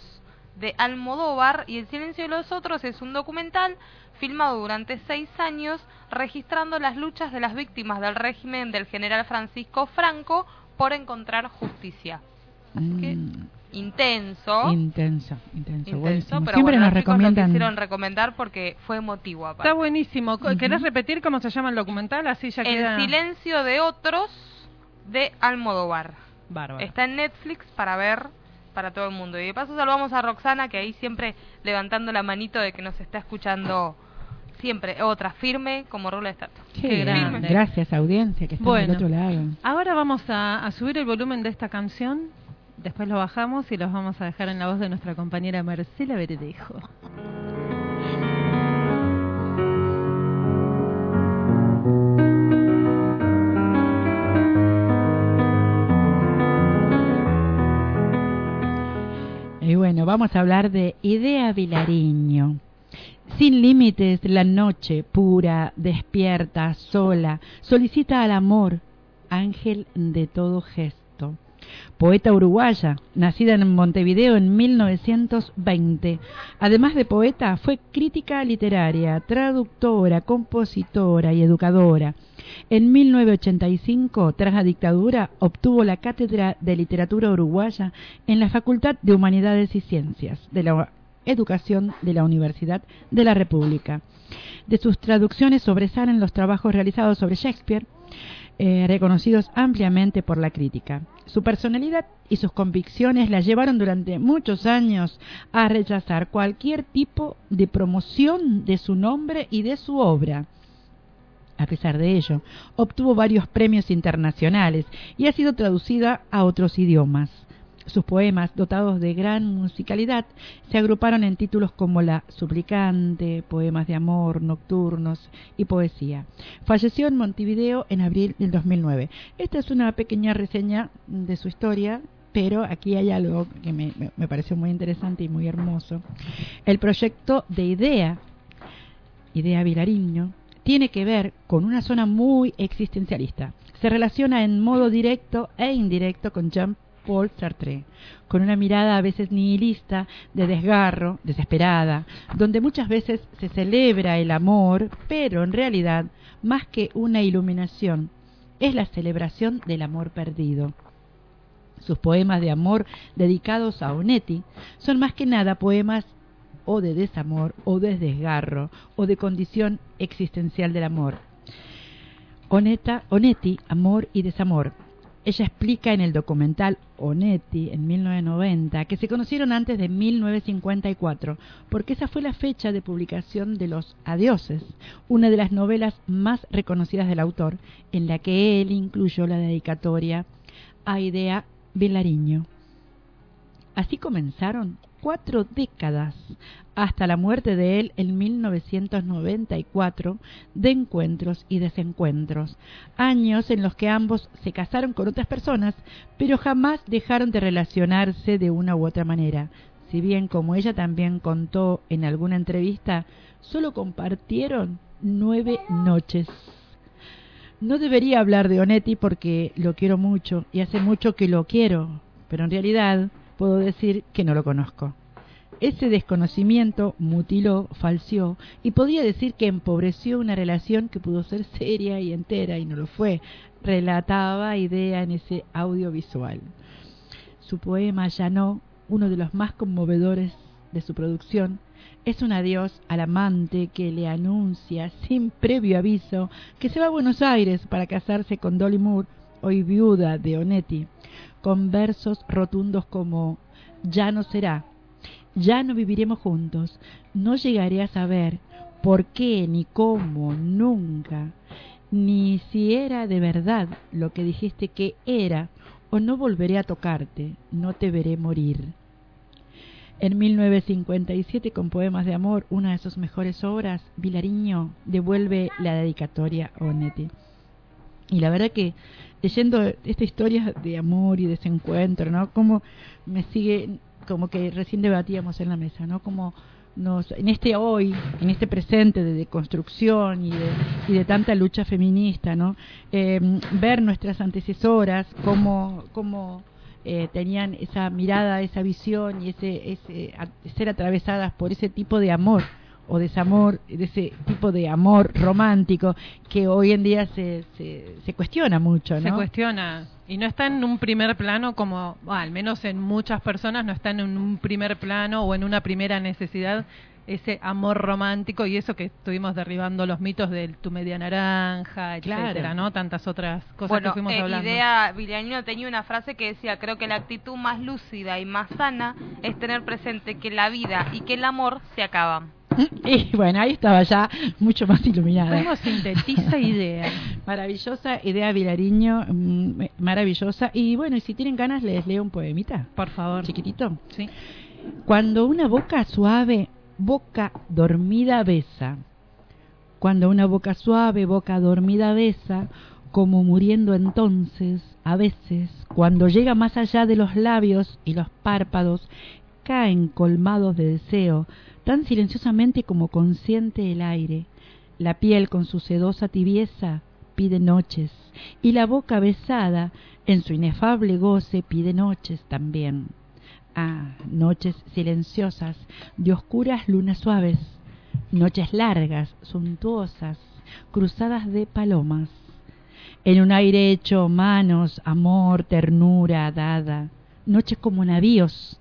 de Almodóvar, y El silencio de los otros es un documental filmado durante seis años, registrando las luchas de las víctimas del régimen del general Francisco Franco por encontrar justicia. Así que, intenso. Mm, Intenso, intenso, Intenso, buenísimo. pero Siempre bueno, nos chicos lo recomiendan. quisieron recomendar porque fue emotivo aparte. Está buenísimo. ¿Querés repetir cómo se llama el documental? Así ya El queda... silencio de otros de Almodóvar. Bárbaro. Está en Netflix para ver para todo el mundo. Y de paso saludamos a Roxana, que ahí siempre levantando la manito de que nos está escuchando siempre. Otra, firme como rula de estatua. Qué Qué grande. grande. Gracias, audiencia, que está Bueno. del otro lado. Ahora vamos a, a subir el volumen de esta canción, después lo bajamos y los vamos a dejar en la voz de nuestra compañera Marcela Verdejo. Vamos a hablar de Idea Vilariño. Sin límites, la noche, pura, despierta, sola, solicita al amor, ángel de todo gesto. Poeta uruguaya, nacida en Montevideo en 1920. Además de poeta, fue crítica literaria, traductora, compositora y educadora. En 1985, tras la dictadura, obtuvo la cátedra de literatura uruguaya en la Facultad de Humanidades y Ciencias de la Educación de la Universidad de la República. De sus traducciones sobresalen los trabajos realizados sobre Shakespeare, eh, reconocidos ampliamente por la crítica. Su personalidad y sus convicciones la llevaron durante muchos años a rechazar cualquier tipo de promoción de su nombre y de su obra. A pesar de ello, obtuvo varios premios internacionales y ha sido traducida a otros idiomas. Sus poemas, dotados de gran musicalidad, se agruparon en títulos como La Suplicante, Poemas de Amor, Nocturnos y Poesía. Falleció en Montevideo en abril del 2009. Esta es una pequeña reseña de su historia, pero aquí hay algo que me, me- pareció muy interesante y muy hermoso. El proyecto de IDEA, Idea Vilariño, tiene que ver con una zona muy existencialista. Se relaciona en modo directo e indirecto con Jean-Paul Sartre, con una mirada a veces nihilista, de desgarro, desesperada, donde muchas veces se celebra el amor, pero en realidad, más que una iluminación, es la celebración del amor perdido. Sus poemas de amor dedicados a Onetti son más que nada poemas o de desamor, o de desgarro, o de condición existencial del amor. Onetti, Amor y Desamor. Ella explica en el documental Onetti en 1990 que se conocieron antes de 1954, porque esa fue la fecha de publicación de Los Adioses, una de las novelas más reconocidas del autor, en la que él incluyó la dedicatoria a Idea Vilariño. Así comenzaron cuatro décadas hasta la muerte de él en 1994 de encuentros y desencuentros, años en los que ambos se casaron con otras personas, pero jamás dejaron de relacionarse de una u otra manera, si bien como ella también contó en alguna entrevista, solo compartieron nueve noches. No debería hablar de Onetti porque lo quiero mucho y hace mucho que lo quiero, pero en realidad puedo decir que no lo conozco. Ese desconocimiento mutiló, falseó y podía decir que empobreció una relación que pudo ser seria y entera y no lo fue. Relataba idea en ese audiovisual. Su poema Llanó, uno de los más conmovedores de su producción, es un adiós al amante que le anuncia sin previo aviso que se va a Buenos Aires para casarse con Dolly Moore, hoy viuda de Onetti, con versos rotundos como ya no será, ya no viviremos juntos, no llegaré a saber por qué, ni cómo, nunca, ni si era de verdad lo que dijiste que era, o no volveré a tocarte, no te veré morir. En 1957, con Poemas de Amor, una de sus mejores obras, Vilariño devuelve la dedicatoria a Onetti. Y la verdad que leyendo esta historia de amor y desencuentro, ¿no? Como me sigue, como que recién debatíamos en la mesa, ¿no? Como nos, en este hoy, en este presente de deconstrucción y de, y de tanta lucha feminista, ¿no? Eh, ver nuestras antecesoras, cómo, cómo eh, tenían esa mirada, esa visión y ese, ese ser atravesadas por ese tipo de amor o desamor, de ese tipo de amor romántico que hoy en día se, se, se cuestiona mucho, ¿no? Se cuestiona. Y no está en un primer plano como, bueno, al menos en muchas personas, no está en un primer plano o en una primera necesidad ese amor romántico y eso que estuvimos derribando los mitos del tu media naranja, etcétera, Claro. ¿no? Tantas otras cosas bueno, que fuimos eh, hablando. idea Villarino tenía una frase que decía, creo que la actitud más lúcida y más sana es tener presente que la vida y que el amor se acaban. Y bueno, ahí estaba ya mucho más iluminada. ¿Cómo sintetiza idea? Maravillosa idea Vilariño, mm, maravillosa. Y bueno, y si tienen ganas les leo un poemita. Por favor. Chiquitito. Sí. Cuando una boca suave, boca dormida besa. Cuando una boca suave, boca dormida besa, como muriendo entonces, a veces, cuando llega más allá de los labios y los párpados, caen colmados de deseo, tan silenciosamente como consciente el aire. La piel con su sedosa tibieza pide noches, y la boca besada, en su inefable goce, pide noches también. Ah, noches silenciosas, de oscuras lunas suaves, noches largas, suntuosas, cruzadas de palomas. En un aire hecho manos, amor, ternura dada, noches como navíos.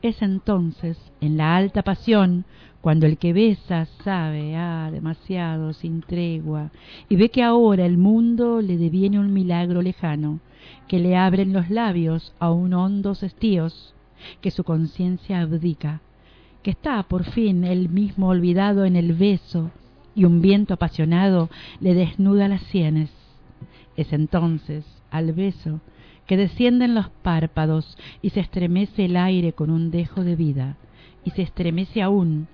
Es entonces, en la alta pasión, cuando el que besa sabe, ah, demasiado, sin tregua, y ve que ahora el mundo le deviene un milagro lejano, que le abren los labios a un hondos estíos, que su conciencia abdica, que está por fin él mismo olvidado en el beso, y un viento apasionado le desnuda las sienes. Es entonces, al beso, que descienden los párpados y se estremece el aire con un dejo de vida, y se estremece aún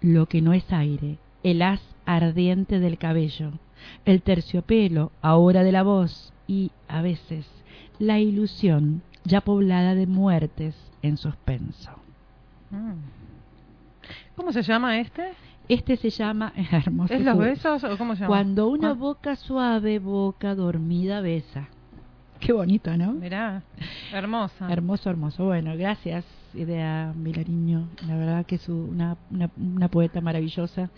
lo que no es aire, el haz ardiente del cabello, el terciopelo ahora de la voz y, a veces, la ilusión ya poblada de muertes en suspenso. Mm. ¿Cómo se llama este? Este se llama hermoso. ¿Es los besos o cómo se llama? Cuando una ¿Cuál? boca suave, boca dormida besa. Qué bonito, ¿no? Mirá, hermosa. Hermoso, hermoso. Bueno, gracias, Idea Milariño. La verdad que es una, una, una poeta maravillosa.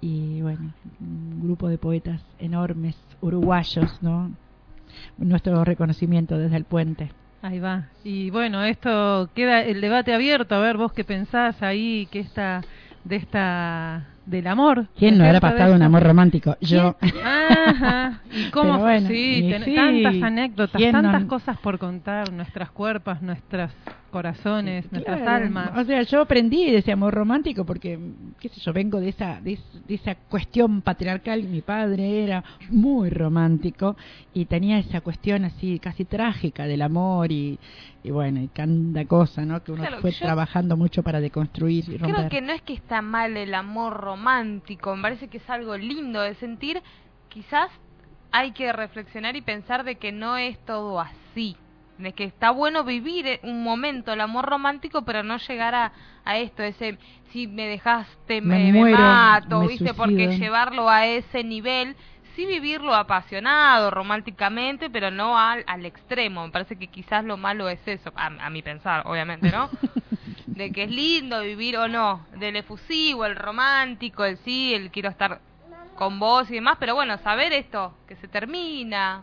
Y bueno, un grupo de poetas enormes, uruguayos, ¿no? Nuestro reconocimiento desde el puente. Ahí va. Y bueno, esto queda el debate abierto. A ver, vos qué pensás ahí, que esta, de esta, del amor. ¿Quién no ¿Es habrá pasado un amor romántico? Yo. Ajá. ¿Y cómo? Pero bueno, sí, y tantas anécdotas, ¿Quién no- tantas cosas por contar. Nuestras cuerpos, nuestros corazones, nuestras almas. O sea, yo aprendí de ese amor romántico porque, qué sé yo, vengo de esa, de, es- de esa cuestión patriarcal. Mi padre era muy romántico y tenía esa cuestión así casi trágica del amor y, y bueno, y tanta cosa, ¿no? Que uno Claro, fue yo- trabajando mucho para deconstruir y romper. Creo que no es que está mal el amor romántico, me parece que es algo lindo de sentir. Quizás hay que reflexionar y pensar de que no es todo así. ¿entendés? Que está bueno vivir eh, un momento el amor romántico, pero no llegar a, a esto, ese, si me dejaste, Me me, me muero, mato, me ¿viste? Porque llevarlo a ese nivel, sí vivirlo apasionado, románticamente, pero no al, al extremo. Me parece que quizás lo malo es eso, a, a mi pensar, obviamente, ¿no? de que es lindo vivir o no, del efusivo, el romántico, el sí, el quiero estar con vos y demás, pero bueno, saber esto, que se termina,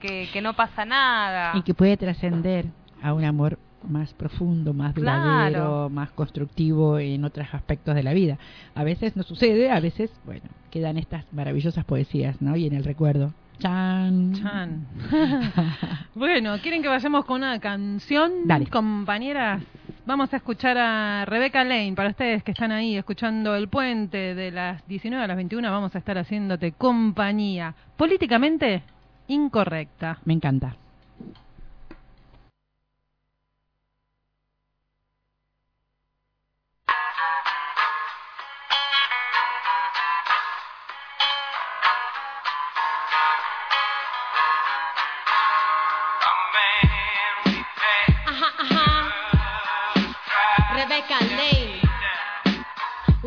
que, que no pasa nada. Y que puede trascender a un amor más profundo, más Claro. duradero, más constructivo en otros aspectos de la vida. A veces no sucede, a veces, bueno, quedan estas maravillosas poesías, ¿no? Y en el recuerdo. Chan. Chan. bueno, ¿quieren que vayamos con una canción? Dale. Compañeras, vamos a escuchar a Rebecca Lane. Para ustedes que están ahí escuchando El Puente de las 19 a las 21, vamos a estar haciéndote compañía. Políticamente incorrecta. Me encanta.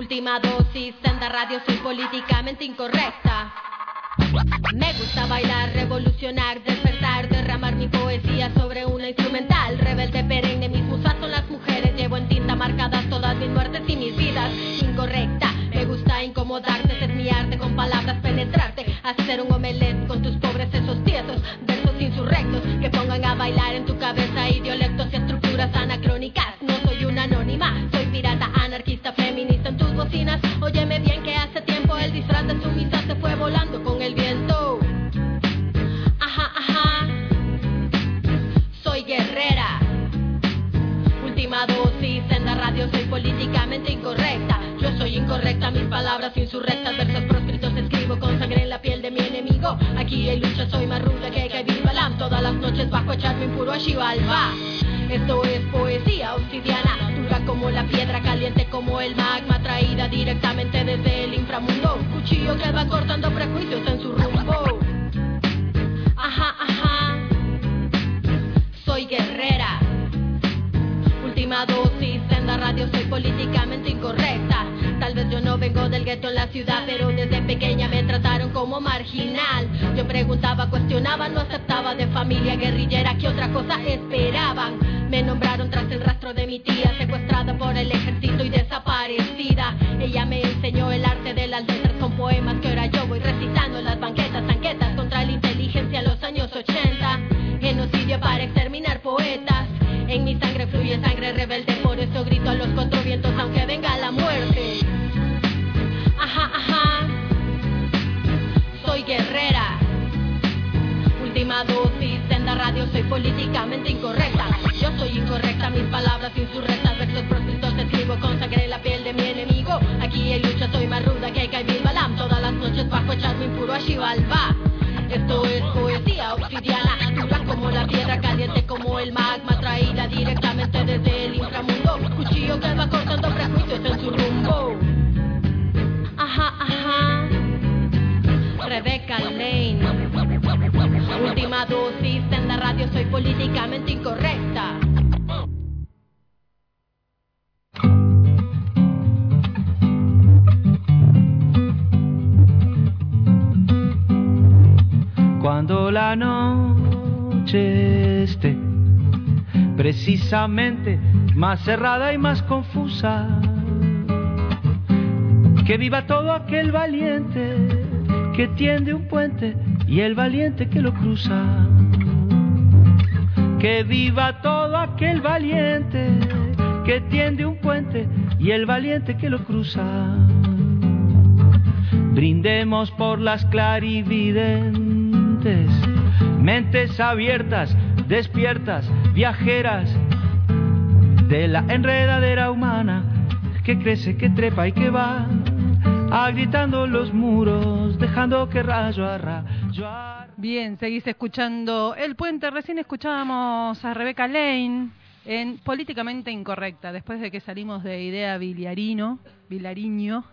Última dosis, senda radio, soy políticamente incorrecta. Me gusta bailar, revolucionar, despertar, derramar mi poesía sobre una instrumental. Rebelde perenne, mis musas son las mujeres. Llevo en tinta marcadas todas mis muertes y mis vidas. Incorrecta, me gusta incomodarte, es mi arte con palabras penetrarte. Hacer un omelette con tus pobres sesos tiesos. Versos insurrectos que pongan a bailar en tu cabeza idiolectos y estructuras anacrónicas. No soy una anónima, soy pirata, anarquista, feminista bocinas. Óyeme bien que hace tiempo el disfraz de sumisa se fue volando con el viento. Ajá, ajá. Soy guerrera. Última dosis en la radio, soy políticamente incorrecta. Yo soy incorrecta, mis palabras insurrectas, versos proscritos escribo con sangre en la piel de mi enemigo. Aquí hay lucha, soy más ruda que Kevin Balam. Todas las noches bajo echarme impuro a Shivalba. Esto es poesía obsidiana, como la piedra, caliente como el magma, traída directamente desde el inframundo. Cuchillo que va cortando prejuicios en su rumbo. Ajá, ajá. Soy guerrera. Última dosis en la radio, soy políticamente incorrecta. Tal vez yo no vengo del gueto en la ciudad, pero desde pequeña me trataron como marginal. Yo preguntaba, cuestionaba, no aceptaba de familia guerrillera, ¿qué otra cosa esperaban? Me nombraron tras el rastro de mi tía, secuestrada por el ejército y desaparecida. Ella me enseñó el arte de las letras con poemas que ahora yo voy recitando en las banquetas, tanquetas contra la inteligencia en los años 80. Genocidio para exterminar poetas. En mi sangre fluye sangre rebelde, por eso grito a los cuatro vientos aunque venga la muerte. Ajá, ajá. Soy guerrera. Última dosis radio, soy políticamente incorrecta. Yo soy incorrecta, mis palabras insurrectas, versos proscritos escribo con sangre en la piel de mi enemigo. Aquí en lucha soy más ruda que Kaibil Balam. Todas las noches bajo echarme impuro a Shivalba. Esto es poesía obsidiana, dura como la piedra, caliente como el magma, traída directamente desde el inframundo. Cuchillo que va cortando prejuicios en su rumbo. Ajá, ajá. Rebecca Lane. Última dosis en la radio, soy políticamente incorrecta. Cuando la noche esté precisamente más cerrada y más confusa, que viva todo aquel valiente que tiende un puente y el valiente que lo cruza. Que viva todo aquel valiente que tiende un puente y el valiente que lo cruza. Brindemos por las clarividentes, mentes abiertas, despiertas, viajeras de la enredadera humana que crece, que trepa y que va agritando los muros, dejando que rayo a rayo a- Bien, seguís escuchando El Puente. Recién escuchábamos a Rebeca Lane en Políticamente Incorrecta, después de que salimos de Idea Villarino, Vilariño.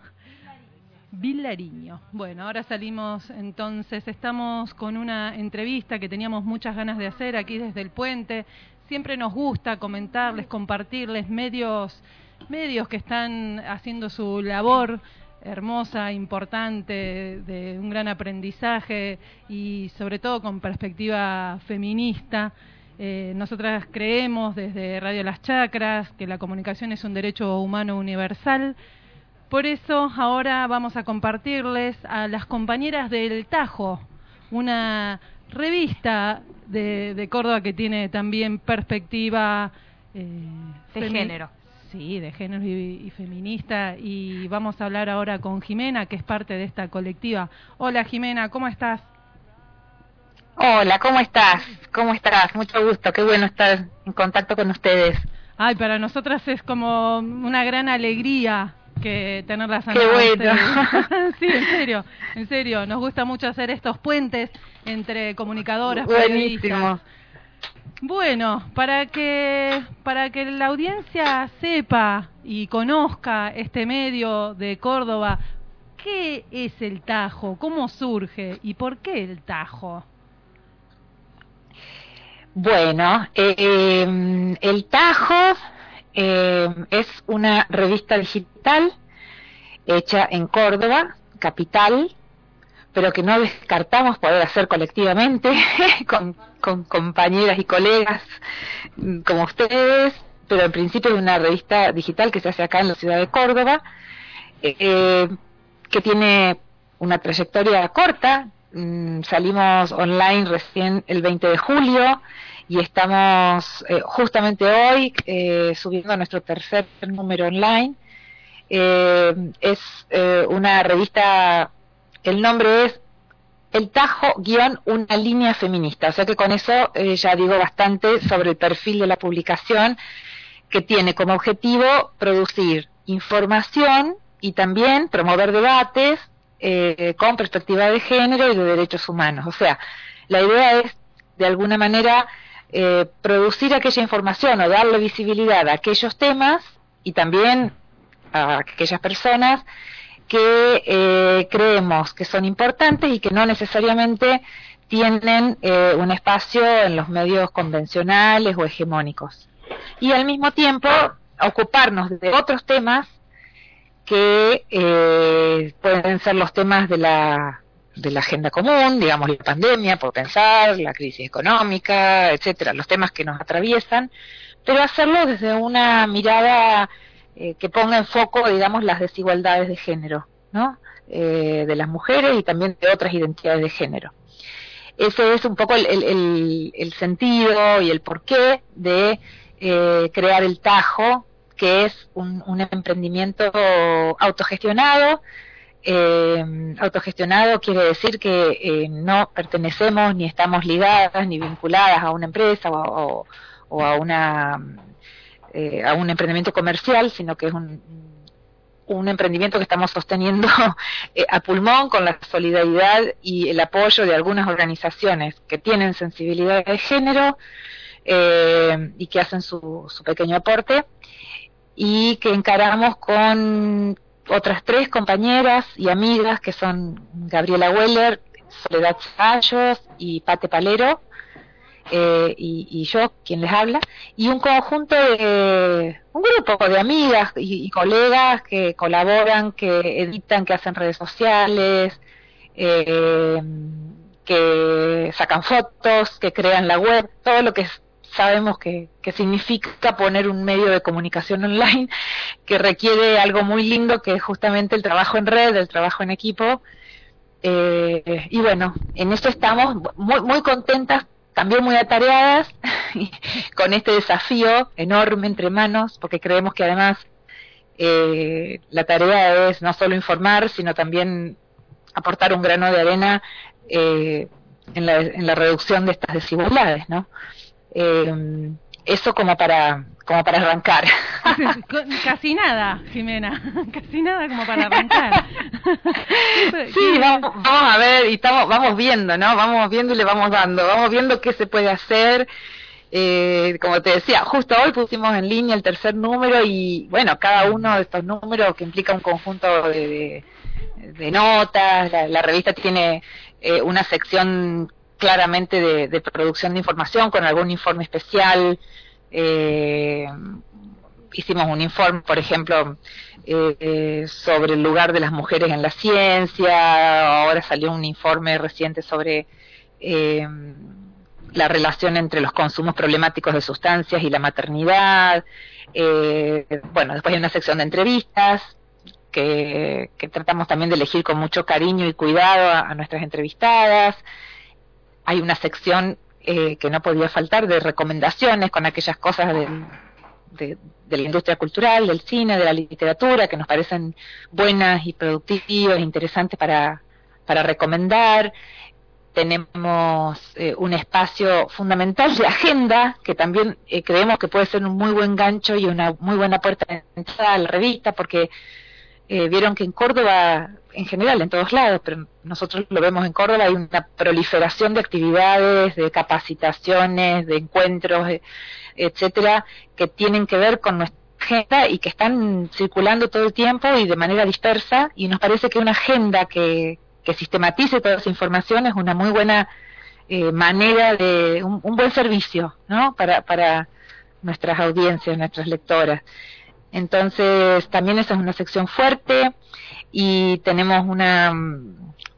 Vilariño. Bueno, ahora salimos entonces, estamos con una entrevista que teníamos muchas ganas de hacer aquí desde el puente. Siempre nos gusta comentarles, compartirles medios, medios que están haciendo su labor hermosa, importante, de un gran aprendizaje y sobre todo con perspectiva feminista. Eh, nosotras creemos desde Radio Las Chacras que la comunicación es un derecho humano universal. Por eso ahora vamos a compartirles a las compañeras del Tajo, una revista de, de Córdoba que tiene también perspectiva eh, De género. Sí, de género y, y feminista. Y vamos a hablar ahora con Jimena, que es parte de esta colectiva. Hola Jimena, ¿cómo estás? Hola, ¿cómo estás? ¿Cómo estás? Mucho gusto, qué bueno estar en contacto con ustedes. Ay, para nosotras es como una gran alegría que tenerlas Qué bueno. sí, en serio, en serio. Nos gusta mucho hacer estos puentes entre comunicadoras, Buenísimo. periodistas. Bueno, para que para que la audiencia sepa y conozca este medio de Córdoba, ¿qué es el Tajo? ¿Cómo surge y por qué el Tajo? Bueno, eh, El Tajo eh, es una revista digital hecha en Córdoba, capital, pero que no descartamos poder hacer colectivamente con, compañeras y colegas como ustedes, pero en principio es una revista digital que se hace acá en la ciudad de Córdoba, eh, que tiene una trayectoria corta. Mm, salimos online recién el 20 de julio y estamos eh, justamente hoy eh, subiendo nuestro tercer número online. Eh, es una revista, el nombre es El Tajo guion una línea feminista, o sea que con eso eh, ya digo bastante sobre el perfil de la publicación que tiene como objetivo producir información y también promover debates eh, con perspectiva de género y de derechos humanos. O sea, la idea es, de alguna manera, eh, producir aquella información o darle visibilidad a aquellos temas y también a aquellas personas que eh, creemos que son importantes y que no necesariamente tienen eh, un espacio en los medios convencionales o hegemónicos. Y al mismo tiempo ocuparnos de otros temas que eh, pueden ser los temas de la de la agenda común, digamos la pandemia, por pensar, la crisis económica, etcétera, los temas que nos atraviesan, pero hacerlo desde una mirada eh, que ponga en foco, digamos, las desigualdades de género, ¿no? Eh, de las mujeres y también de otras identidades de género. Ese es un poco el, sentido y el porqué de eh, crear el Tajo, que es un, emprendimiento autogestionado. Autogestionado quiere decir que no pertenecemos ni estamos ligadas ni vinculadas a una empresa o a una eh, a un emprendimiento comercial, sino que es un, un emprendimiento que estamos sosteniendo eh, a pulmón con la solidaridad y el apoyo de algunas organizaciones que tienen sensibilidad de género eh, y que hacen su, su pequeño aporte y que encaramos con otras tres compañeras y amigas que son Gabriela Weller, Soledad Ceballos y Pate Palero, eh, y, yo, quien les habla, y un conjunto de, un grupo de amigas y, y colegas que colaboran, que editan, que hacen redes sociales, eh, que sacan fotos, que crean la web, todo lo que sabemos que, que significa poner un medio de comunicación online que requiere algo muy lindo que es justamente el trabajo en red, el trabajo en equipo. Eh, y bueno, en eso estamos muy, muy contentas, también muy atareadas con este desafío enorme entre manos, porque creemos que además eh, la tarea es no solo informar, sino también aportar un grano de arena eh, en, la, en la reducción de estas desigualdades, ¿no? Eh, eso como para como para arrancar. Casi nada, Jimena, casi nada como para arrancar. Sí, vamos, vamos a ver y estamos, vamos viendo, ¿no? Vamos viendo y le vamos dando, vamos viendo qué se puede hacer. Eh, como te decía, justo hoy pusimos en línea el tercer número y bueno, cada uno de estos números que implica un conjunto de, de- de notas, la, la revista tiene eh, una sección claramente de, producción de información con algún informe especial. Eh, hicimos un informe, por ejemplo, eh, sobre el lugar de las mujeres en la ciencia, ahora salió un informe reciente sobre eh, la relación entre los consumos problemáticos de sustancias y la maternidad. Eh, bueno, después hay una sección de entrevistas que, tratamos también de elegir con mucho cariño y cuidado a nuestras entrevistadas. Hay una sección eh, que no podía faltar de recomendaciones con aquellas cosas del, de, de la industria cultural, del cine, de la literatura, que nos parecen buenas y productivas, interesantes para, para recomendar. Tenemos eh, un espacio fundamental de agenda, que también eh, creemos que puede ser un muy buen gancho y una muy buena puerta de entrada a la revista, porque eh, vieron que en Córdoba, en general, en todos lados, pero nosotros lo vemos en Córdoba, hay una proliferación de actividades, de capacitaciones, de encuentros, eh, etcétera, que tienen que ver con nuestra agenda y que están circulando todo el tiempo y de manera dispersa, y nos parece que una agenda que, sistematice toda esa información es una muy buena eh, manera de, un, un buen servicio, ¿no? Para, para nuestras audiencias, nuestras lectoras. Entonces, también esa es una sección fuerte y tenemos una,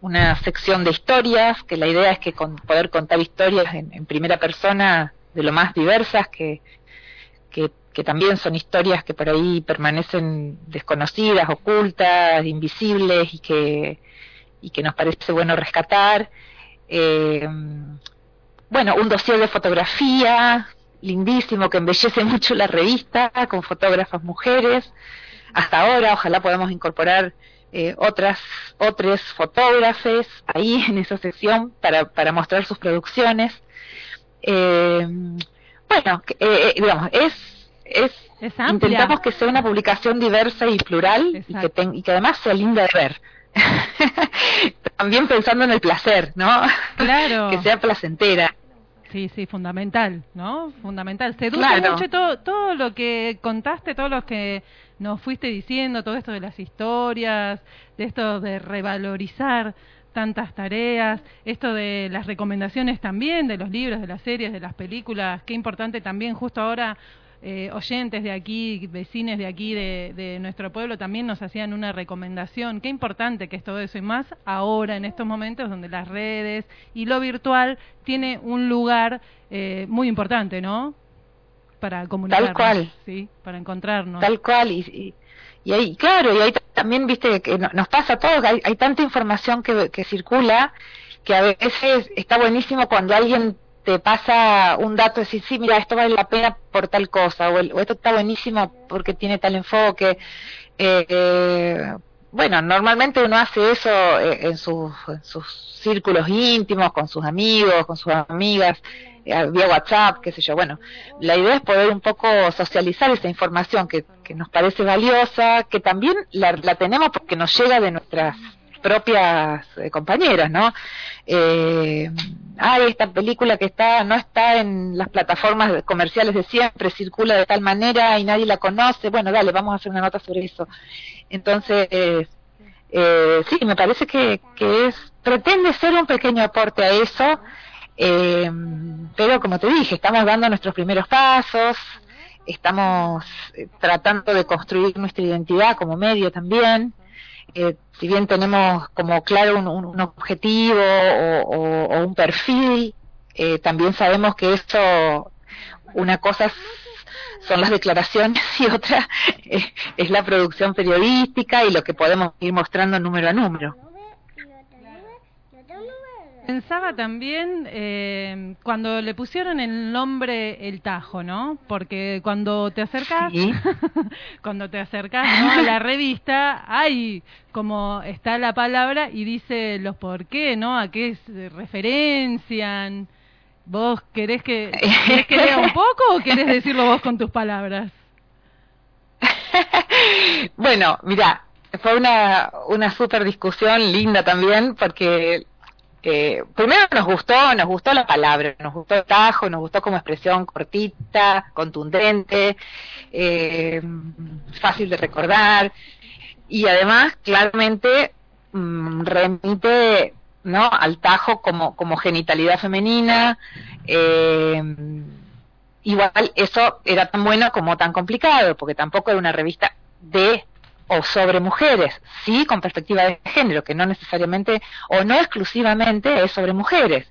una sección de historias, que la idea es que con, poder contar historias en, en primera persona de lo más diversas, que, que, que también son historias que por ahí permanecen desconocidas, ocultas, invisibles y que, y que nos parece bueno rescatar. Eh, bueno, un dossier de fotografía lindísimo que embellece mucho la revista con fotógrafas mujeres. Hasta ahora, ojalá podamos incorporar eh, otras otros fotógrafes ahí en esa sección para, para mostrar sus producciones. Eh, bueno, eh, digamos, es, es, intentamos que sea una publicación diversa y plural y que, ten, y que además sea linda de ver. También pensando en el placer, ¿no? Claro. que sea placentera. Sí, sí, fundamental, ¿no? Fundamental. Seduce Claro. mucho todo, todo lo que contaste, todo lo que nos fuiste diciendo, todo esto de las historias, de esto de revalorizar tantas tareas, esto de las recomendaciones también, de los libros, de las series, de las películas, qué importante también justo ahora eh, oyentes de aquí, vecines de aquí, de, de nuestro pueblo, también nos hacían una recomendación. Qué importante que es todo eso y más ahora, en estos momentos donde las redes y lo virtual tiene un lugar eh, muy importante, ¿no? Para comunicarnos. cual. Sí, para encontrarnos. Tal cual, y, y, y ahí, claro, y ahí también, viste, que no- nos pasa a todos, hay, hay tanta información que, que circula que a veces está buenísimo cuando alguien te pasa un dato decir, sí, mira, esto vale la pena por tal cosa, o, el- o esto está buenísimo porque tiene tal enfoque. Eh, eh, bueno, normalmente uno hace eso eh, en sus, en sus círculos íntimos, con sus amigos, con sus amigas, vía WhatsApp, qué sé yo. Bueno, la idea es poder un poco socializar esa información que, que nos parece valiosa, que también la, la tenemos porque nos llega de nuestras propias eh, compañeras, ¿no? Eh, ay, esta película que está no está en las plataformas comerciales de siempre, circula de tal manera y nadie la conoce. Bueno, dale, vamos a hacer una nota sobre eso. Entonces, eh, sí, me parece que, que es pretende ser un pequeño aporte a eso, eh, pero como te dije, estamos dando nuestros primeros pasos, estamos eh, tratando de construir nuestra identidad como medio también. Eh, si bien tenemos como claro un, objetivo o, un perfil, eh, también sabemos que esto, una cosa son las declaraciones y otra es la producción periodística y lo que podemos ir mostrando número a número. Pensaba también eh, cuando le pusieron el nombre El Tajo, ¿no? Porque cuando te acercas, cuando te acercas ¿no? a la revista, hay como está la palabra y dice los por qué, ¿no? A qué se referencian. ¿Vos querés que, querés que lea un poco o querés decirlo vos con tus palabras? Bueno, mira, fue una, una super discusión linda también porque eh, primero nos gustó, nos gustó la palabra, nos gustó el tajo, nos gustó como expresión cortita, contundente, eh, fácil de recordar y además claramente mm, remite no al tajo como como genitalidad femenina eh, igual eso era tan bueno como tan complicado porque tampoco era una revista de o sobre mujeres, sí con perspectiva de género, que no necesariamente o no exclusivamente es sobre mujeres.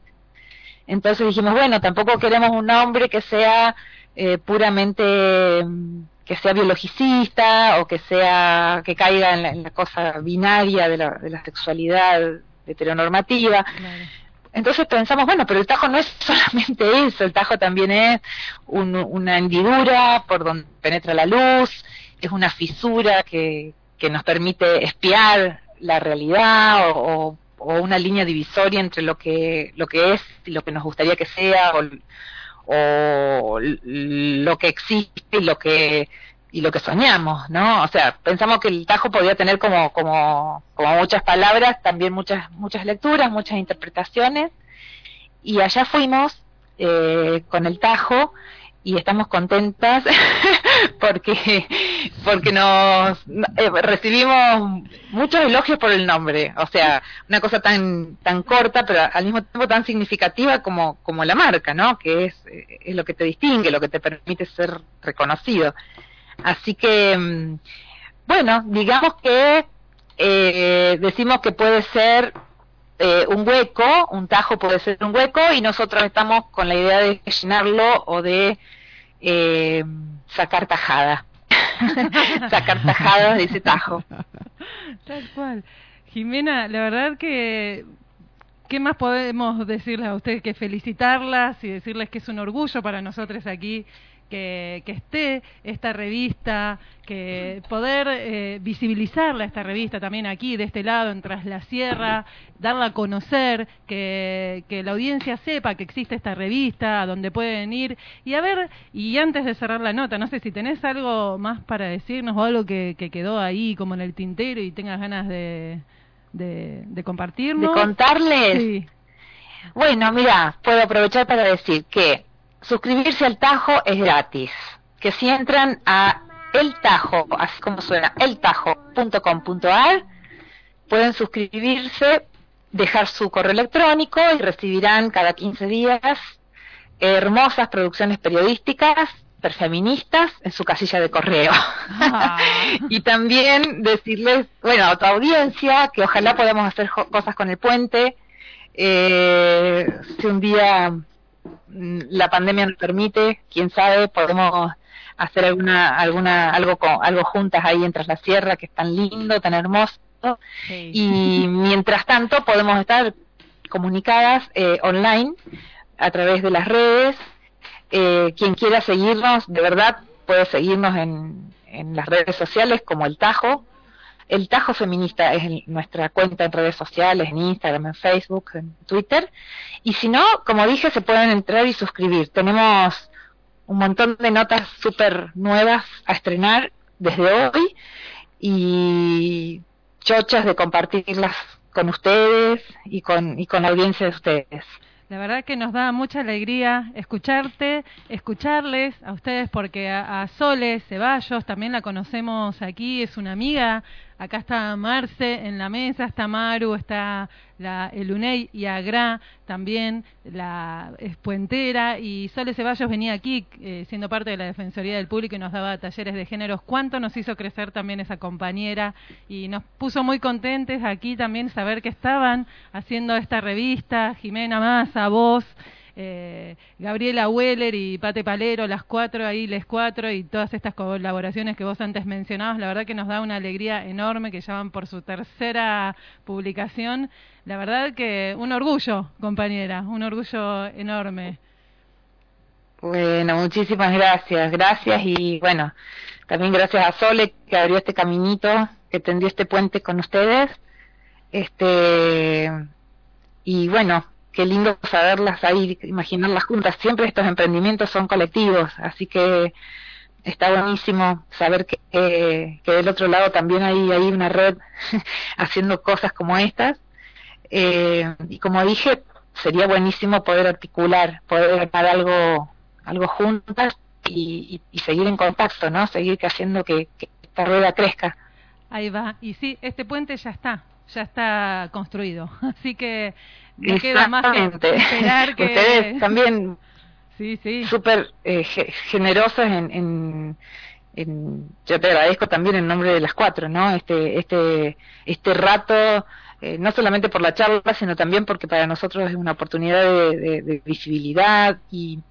Entonces dijimos, bueno, tampoco queremos un hombre que sea eh, puramente que sea biologicista o que sea que caiga en la, en la cosa binaria de la, de la sexualidad heteronormativa. Entonces pensamos, bueno, pero el tajo no es solamente eso, el tajo también es un- una hendidura por donde penetra la luz, es una fisura que, que nos permite espiar la realidad o, o- una línea divisoria entre lo que, lo que es y lo que nos gustaría que sea o, o lo que existe y lo que y lo que soñamos, ¿no? O sea, pensamos que el Tajo podía tener como como como muchas palabras, también muchas muchas lecturas, muchas interpretaciones y allá fuimos eh, con el Tajo y estamos contentas porque porque nos eh, recibimos muchos elogios por el nombre, o sea, una cosa tan tan corta pero al mismo tiempo tan significativa como como la marca, ¿no? Que es eh, es lo que te distingue, lo que te permite ser reconocido. Así que mm, bueno, digamos que eh, decimos que puede ser eh, un hueco, un tajo puede ser un hueco y nosotros estamos con la idea de llenarlo o de eh, sacar tajada. sacar tajada de ese tajo. Tal cual. Jimena, la verdad que ¿qué más podemos decirles a ustedes que felicitarlas y decirles que es un orgullo para nosotros aquí que, que esté esta revista, que poder eh, visibilizarla esta revista también aquí de este lado en Tras la Sierra, darla a conocer, que, que la audiencia sepa que existe esta revista, a donde pueden ir y a ver, y antes de cerrar la nota, no sé si tenés algo más para decirnos o algo que, que quedó ahí como en el tintero y tengas ganas de, de, de compartirnos. ¿De contarles? Sí. Bueno, mira, puedo aprovechar para decir que suscribirse al Tajo es gratis. Que si entran a el Tajo, así como suena, eltajo.com.ar, pueden suscribirse, dejar su correo electrónico y recibirán cada 15 días hermosas producciones periodísticas perfeministas en su casilla de correo. y también decirles, bueno, a tu audiencia, que ojalá podamos hacer cosas con el puente. Eh, si un día la pandemia nos permite, quién sabe, podemos hacer alguna, alguna, algo con, algo juntas ahí en Tras la Sierra, que es tan lindo, tan hermoso. Y mientras tanto podemos estar comunicadas eh, online a través de las redes. Eh, quien quiera seguirnos, de verdad, puede seguirnos en, en las redes sociales como El Tajo. El Tajo Feminista es nuestra cuenta en redes sociales, en Instagram, en Facebook, en Twitter. Y si no, como dije, se pueden entrar y suscribir. Tenemos un montón de notas súper nuevas a estrenar desde hoy y chochas de compartirlas con ustedes y con, y con la audiencia de ustedes. La verdad que nos da mucha alegría escucharte, escucharles a ustedes, porque a, a Sole Ceballos también la conocemos aquí, es una amiga. Acá está Marce en la mesa, está Maru, está la Elunei y Agra también, la es puentera. Y Sole Ceballos venía aquí eh, siendo parte de la Defensoría del Público y nos daba talleres de géneros. ¿Cuánto nos hizo crecer también esa compañera? Y nos puso muy contentes aquí también saber que estaban haciendo esta revista, Jimena Massa, vos, eh, Gabriela Weller y Pate Palero, las cuatro ahí, les cuatro, y todas estas colaboraciones que vos antes mencionabas, la verdad que nos da una alegría enorme que ya por su tercera publicación. La verdad que un orgullo, compañera, un orgullo enorme. Bueno, muchísimas gracias, gracias y bueno, también gracias a Sole que abrió este caminito, que tendió este puente con ustedes. Este y bueno, qué lindo saberlas ahí, imaginarlas juntas. Siempre estos emprendimientos son colectivos, así que está buenísimo saber que, que del otro lado también hay, hay una red haciendo cosas como estas. Eh, y como dije, sería buenísimo poder articular, poder armar algo, algo juntas y, y- y seguir en contacto, ¿no? Seguir haciendo que, que esta rueda crezca. Ahí va. Y sí, este puente ya está. ya está construido. Así que no queda más que Exactamente. esperar que... Ustedes también Sí, sí. súper eh, ge- generosas en, en, en- yo te agradezco también en nombre de las cuatro, ¿no? Este, este, este rato, eh, no solamente por la charla, sino también porque para nosotros es una oportunidad de, de- de visibilidad y,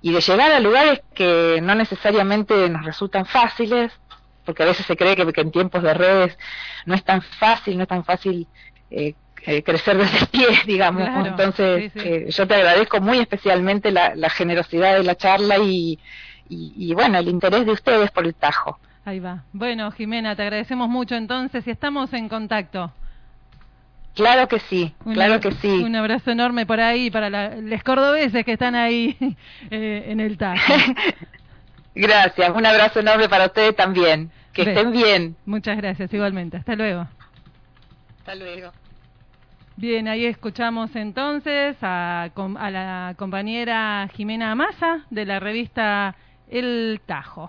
y de llegar a lugares que no necesariamente nos resultan fáciles, porque a veces se cree que, que en tiempos de redes no es tan fácil, no es tan fácil eh, eh, crecer desde el pie, digamos. Claro, Entonces, sí, sí. eh, yo te agradezco muy especialmente la, la generosidad de la charla y, y, y, bueno, el interés de ustedes por el Tajo. Ahí va. Bueno, Jimena, te agradecemos mucho entonces y estamos en contacto. Claro que sí, Un claro que sí. Un abrazo enorme por ahí para la- los cordobeses que están ahí eh, en el TAC. Gracias, un abrazo enorme para ustedes también. Que Ve. estén bien. Muchas gracias, igualmente. Hasta luego. Hasta luego. Bien, ahí escuchamos entonces a, a la compañera Jimena Amasa de la revista El Tajo.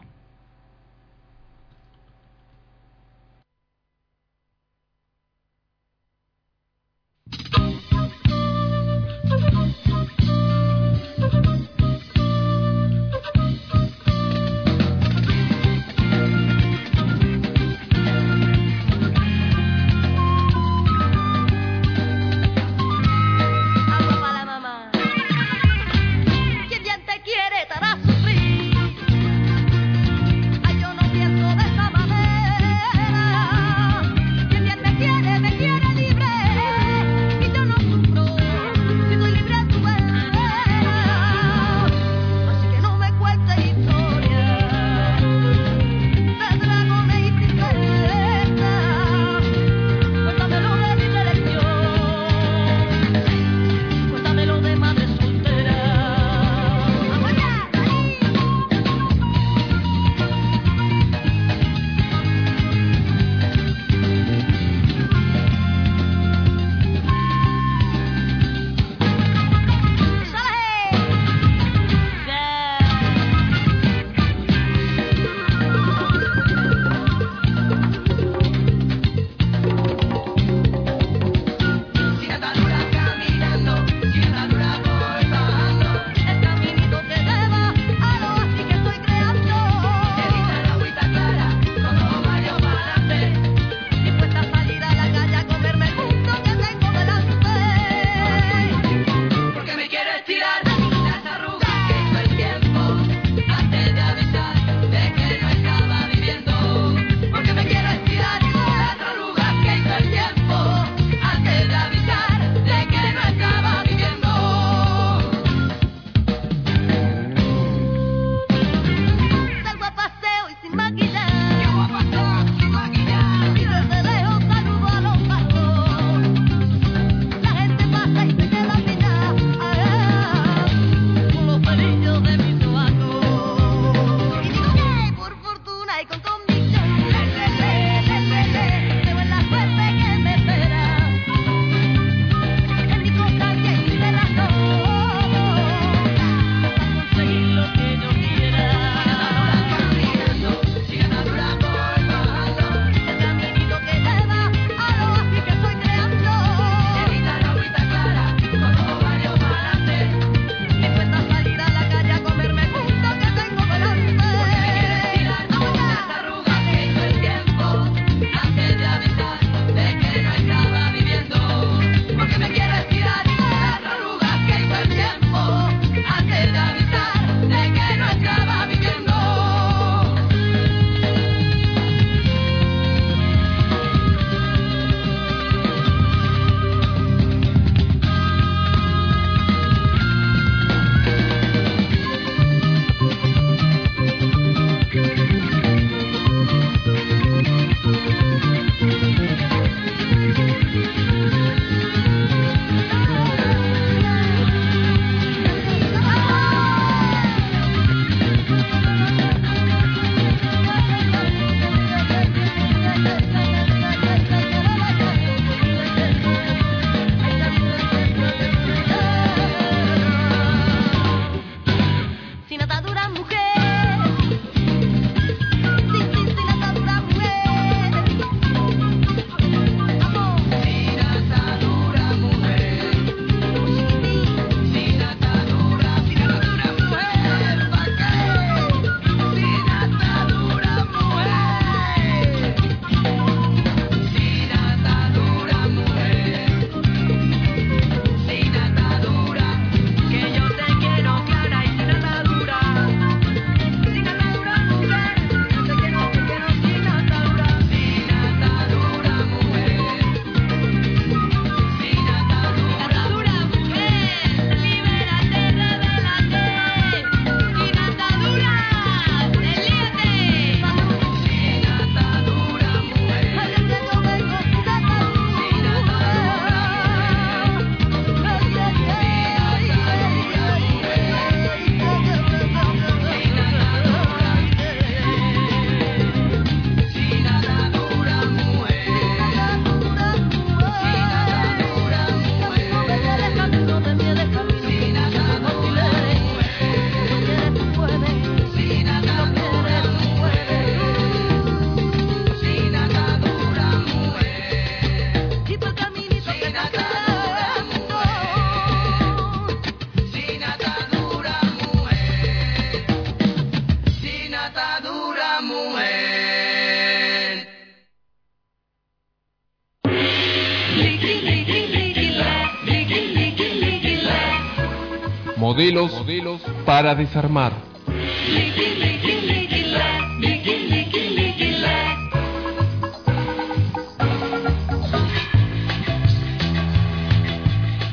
Modelos para desarmar.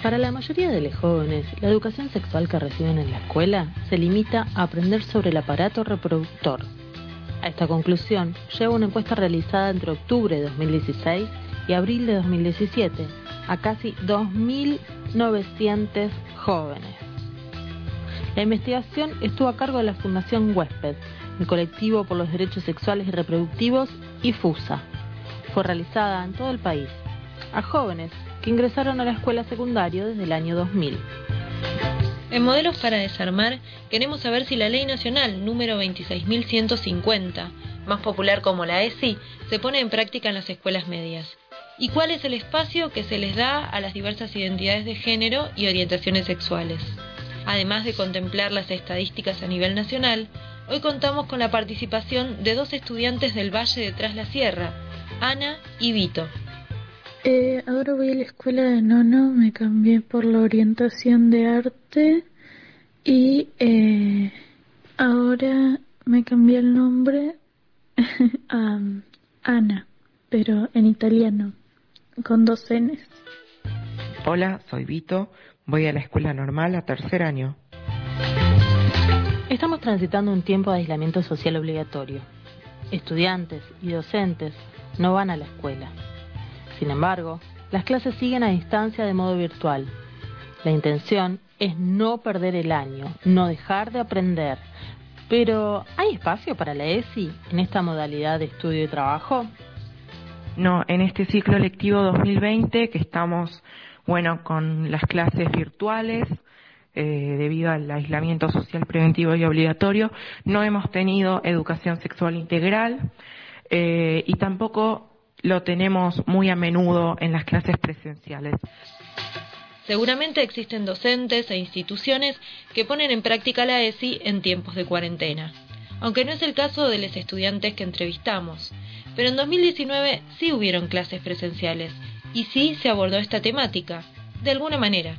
Para la mayoría de los jóvenes, la educación sexual que reciben en la escuela se limita a aprender sobre el aparato reproductor. A esta conclusión lleva una encuesta realizada entre octubre de 2016 y abril de 2017 a casi 2.900 jóvenes. La investigación estuvo a cargo de la Fundación Huésped, el colectivo por los derechos sexuales y reproductivos y FUSA. Fue realizada en todo el país a jóvenes que ingresaron a la escuela secundaria desde el año 2000. En Modelos para Desarmar queremos saber si la Ley Nacional número 26.150, más popular como la ESI, se pone en práctica en las escuelas medias. ¿Y cuál es el espacio que se les da a las diversas identidades de género y orientaciones sexuales? Además de contemplar las estadísticas a nivel nacional, hoy contamos con la participación de dos estudiantes del Valle de Tras la Sierra, Ana y Vito. Eh, ahora voy a la escuela de nono, me cambié por la orientación de arte y eh, ahora me cambié el nombre a Ana, pero en italiano, con dos Ns. Hola, soy Vito, voy a la escuela normal a tercer año. Estamos transitando un tiempo de aislamiento social obligatorio. Estudiantes y docentes no van a la escuela. Sin embargo, las clases siguen a distancia de modo virtual. La intención es no perder el año, no dejar de aprender. Pero, ¿hay espacio para la ESI en esta modalidad de estudio y trabajo? No, en este ciclo lectivo 2020 que estamos, bueno, con las clases virtuales, eh, debido al aislamiento social preventivo y obligatorio, no hemos tenido educación sexual integral eh, y tampoco lo tenemos muy a menudo en las clases presenciales. Seguramente existen docentes e instituciones que ponen en práctica la ESI en tiempos de cuarentena, aunque no es el caso de los estudiantes que entrevistamos. Pero en 2019 sí hubieron clases presenciales y sí se abordó esta temática, de alguna manera.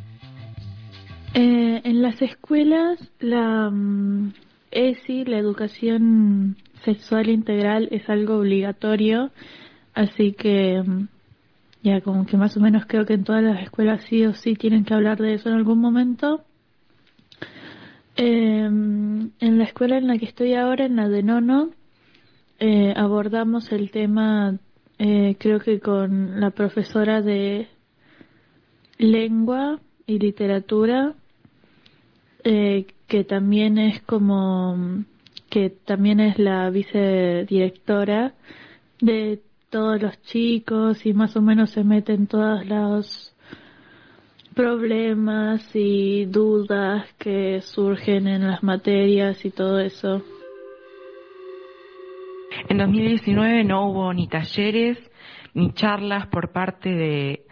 Eh, en las escuelas, la mm, ESI, la educación sexual integral, es algo obligatorio, así que mm, ya como que más o menos creo que en todas las escuelas sí o sí tienen que hablar de eso en algún momento. Eh, en la escuela en la que estoy ahora, en la de Nono, eh, abordamos el tema, eh, creo que con la profesora de lengua y literatura, eh, que también es como, que también es la vicedirectora de todos los chicos y más o menos se mete en todos los problemas y dudas que surgen en las materias y todo eso. En 2019 no hubo ni talleres ni charlas por parte de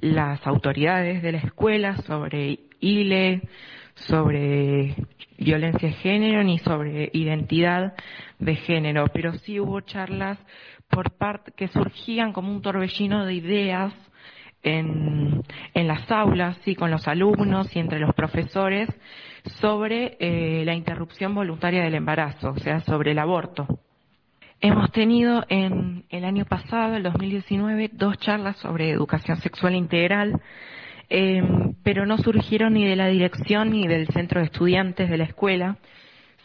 las autoridades de la escuela sobre ILE, sobre violencia de género ni sobre identidad de género, pero sí hubo charlas por parte que surgían como un torbellino de ideas en, las aulas, sí, con los alumnos y entre los profesores sobre eh, la interrupción voluntaria del embarazo, o sea, sobre el aborto. Hemos tenido en el año pasado, el 2019, dos charlas sobre educación sexual integral, eh, pero no surgieron ni de la dirección ni del centro de estudiantes de la escuela,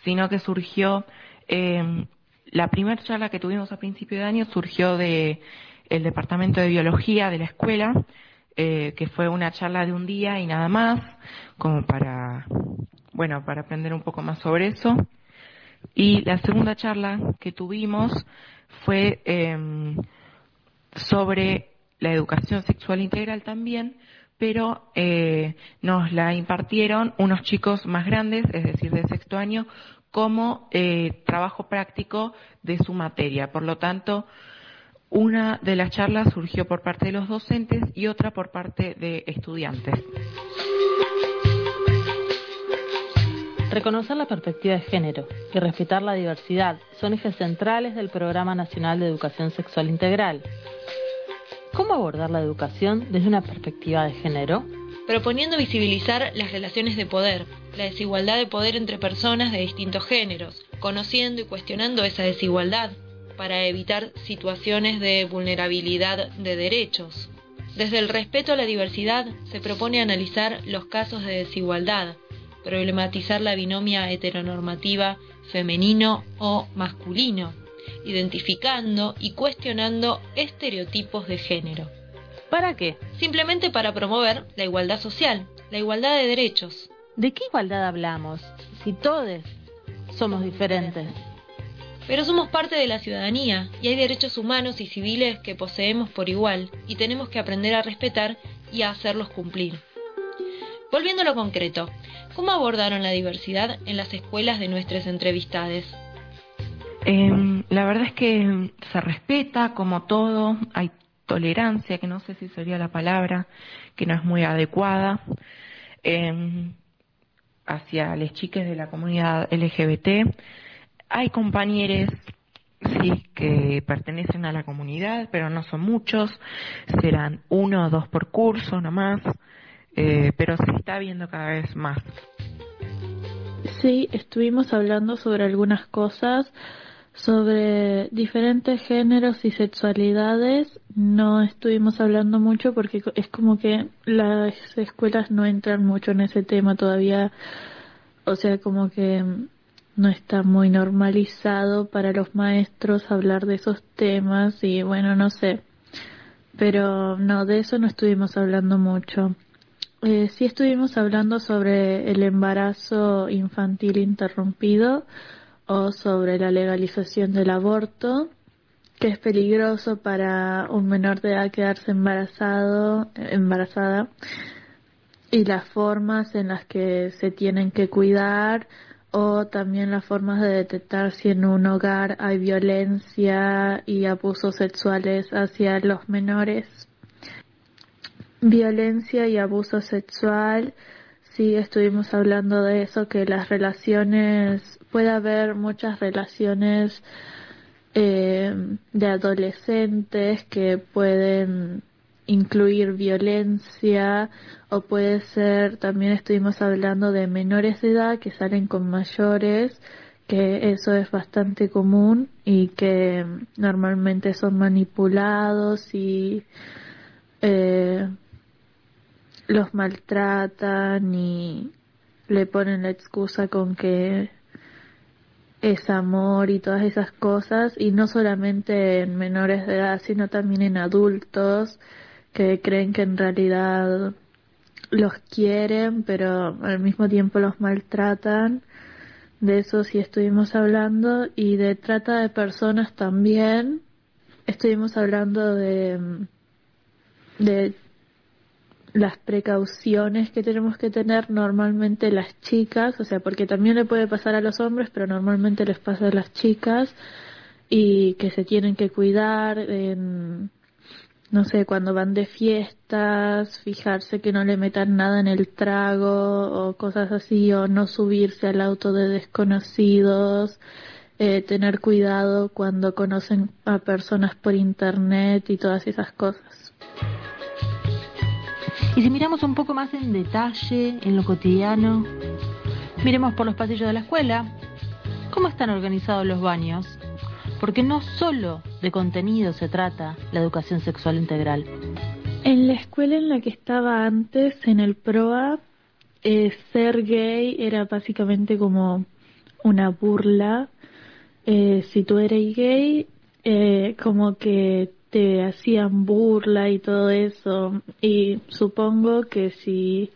sino que surgió, eh, la primera charla que tuvimos a principio de año surgió de el departamento de biología de la escuela, eh, que fue una charla de un día y nada más, como para, bueno, para aprender un poco más sobre eso. Y la segunda charla que tuvimos fue eh, sobre la educación sexual integral también, pero eh, nos la impartieron unos chicos más grandes, es decir, de sexto año, como eh, trabajo práctico de su materia. Por lo tanto, una de las charlas surgió por parte de los docentes y otra por parte de estudiantes. Reconocer la perspectiva de género y respetar la diversidad son ejes centrales del Programa Nacional de Educación Sexual Integral. ¿Cómo abordar la educación desde una perspectiva de género? proponiendo visibilizar las relaciones de poder, la desigualdad de poder entre personas de distintos géneros, conociendo y cuestionando esa desigualdad para evitar situaciones de vulnerabilidad de derechos. Desde el respeto a la diversidad se propone analizar los casos de desigualdad, problematizar la binomia heteronormativa femenino o masculino, identificando y cuestionando estereotipos de género. ¿Para qué? Simplemente para promover la igualdad social, la igualdad de derechos. ¿De qué igualdad hablamos? Si todos somos diferentes. Pero somos parte de la ciudadanía y hay derechos humanos y civiles que poseemos por igual y tenemos que aprender a respetar y a hacerlos cumplir. Volviendo a lo concreto, ¿cómo abordaron la diversidad en las escuelas de nuestras entrevistades? Em, la verdad es que se respeta como todo, hay tolerancia, que no sé si sería la palabra, que no es muy adecuada, em, hacia las chicas de la comunidad LGBT. Hay compañeros, sí, que pertenecen a la comunidad, pero no son muchos, serán uno o dos por curso nomás, eh, pero se está viendo cada vez más. Sí, estuvimos hablando sobre algunas cosas, sobre diferentes géneros y sexualidades. No estuvimos hablando mucho porque es como que las escuelas no entran mucho en ese tema todavía. O sea, como que no está muy normalizado para los maestros hablar de esos temas y bueno, no sé. Pero no, de eso no estuvimos hablando mucho. Eh, sí estuvimos hablando sobre el embarazo infantil interrumpido o sobre la legalización del aborto, que es peligroso para un menor de edad quedarse embarazado, embarazada, y las formas en las que se tienen que cuidar o también las formas de detectar si en un hogar hay violencia y abusos sexuales hacia los menores violencia y abuso sexual. Sí, estuvimos hablando de eso, que las relaciones, puede haber muchas relaciones eh, de adolescentes que pueden incluir violencia o puede ser, también estuvimos hablando de menores de edad que salen con mayores, que eso es bastante común y que normalmente son manipulados y eh, los maltratan y le ponen la excusa con que es amor y todas esas cosas y no solamente en menores de edad sino también en adultos que creen que en realidad los quieren pero al mismo tiempo los maltratan. De eso sí estuvimos hablando y de trata de personas también. Estuvimos hablando de de las precauciones que tenemos que tener normalmente las chicas, o sea, porque también le puede pasar a los hombres, pero normalmente les pasa a las chicas y que se tienen que cuidar en, no sé, cuando van de fiestas, fijarse que no le metan nada en el trago o cosas así, o no subirse al auto de desconocidos, eh, tener cuidado cuando conocen a personas por internet y todas esas cosas. Y si miramos un poco más en detalle, en lo cotidiano, miremos por los pasillos de la escuela, cómo están organizados los baños, porque no solo de contenido se trata la educación sexual integral. En la escuela en la que estaba antes, en el PROA, eh, ser gay era básicamente como una burla. Eh, si tú eres gay, eh, como que te hacían burla y todo eso. Y supongo que si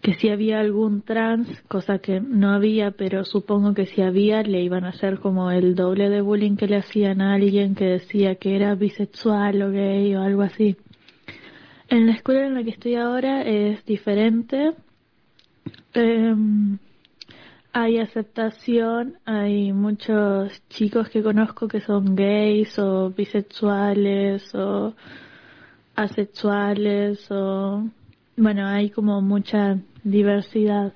que si había algún trans, cosa que no había, pero supongo que si había, le iban a hacer como el doble de bullying que le hacían a alguien que decía que era bisexual o gay o algo así. En la escuela en la que estoy ahora es diferente. Em, hay aceptación, hay muchos chicos que conozco que son gays o bisexuales o asexuales o bueno, hay como mucha diversidad.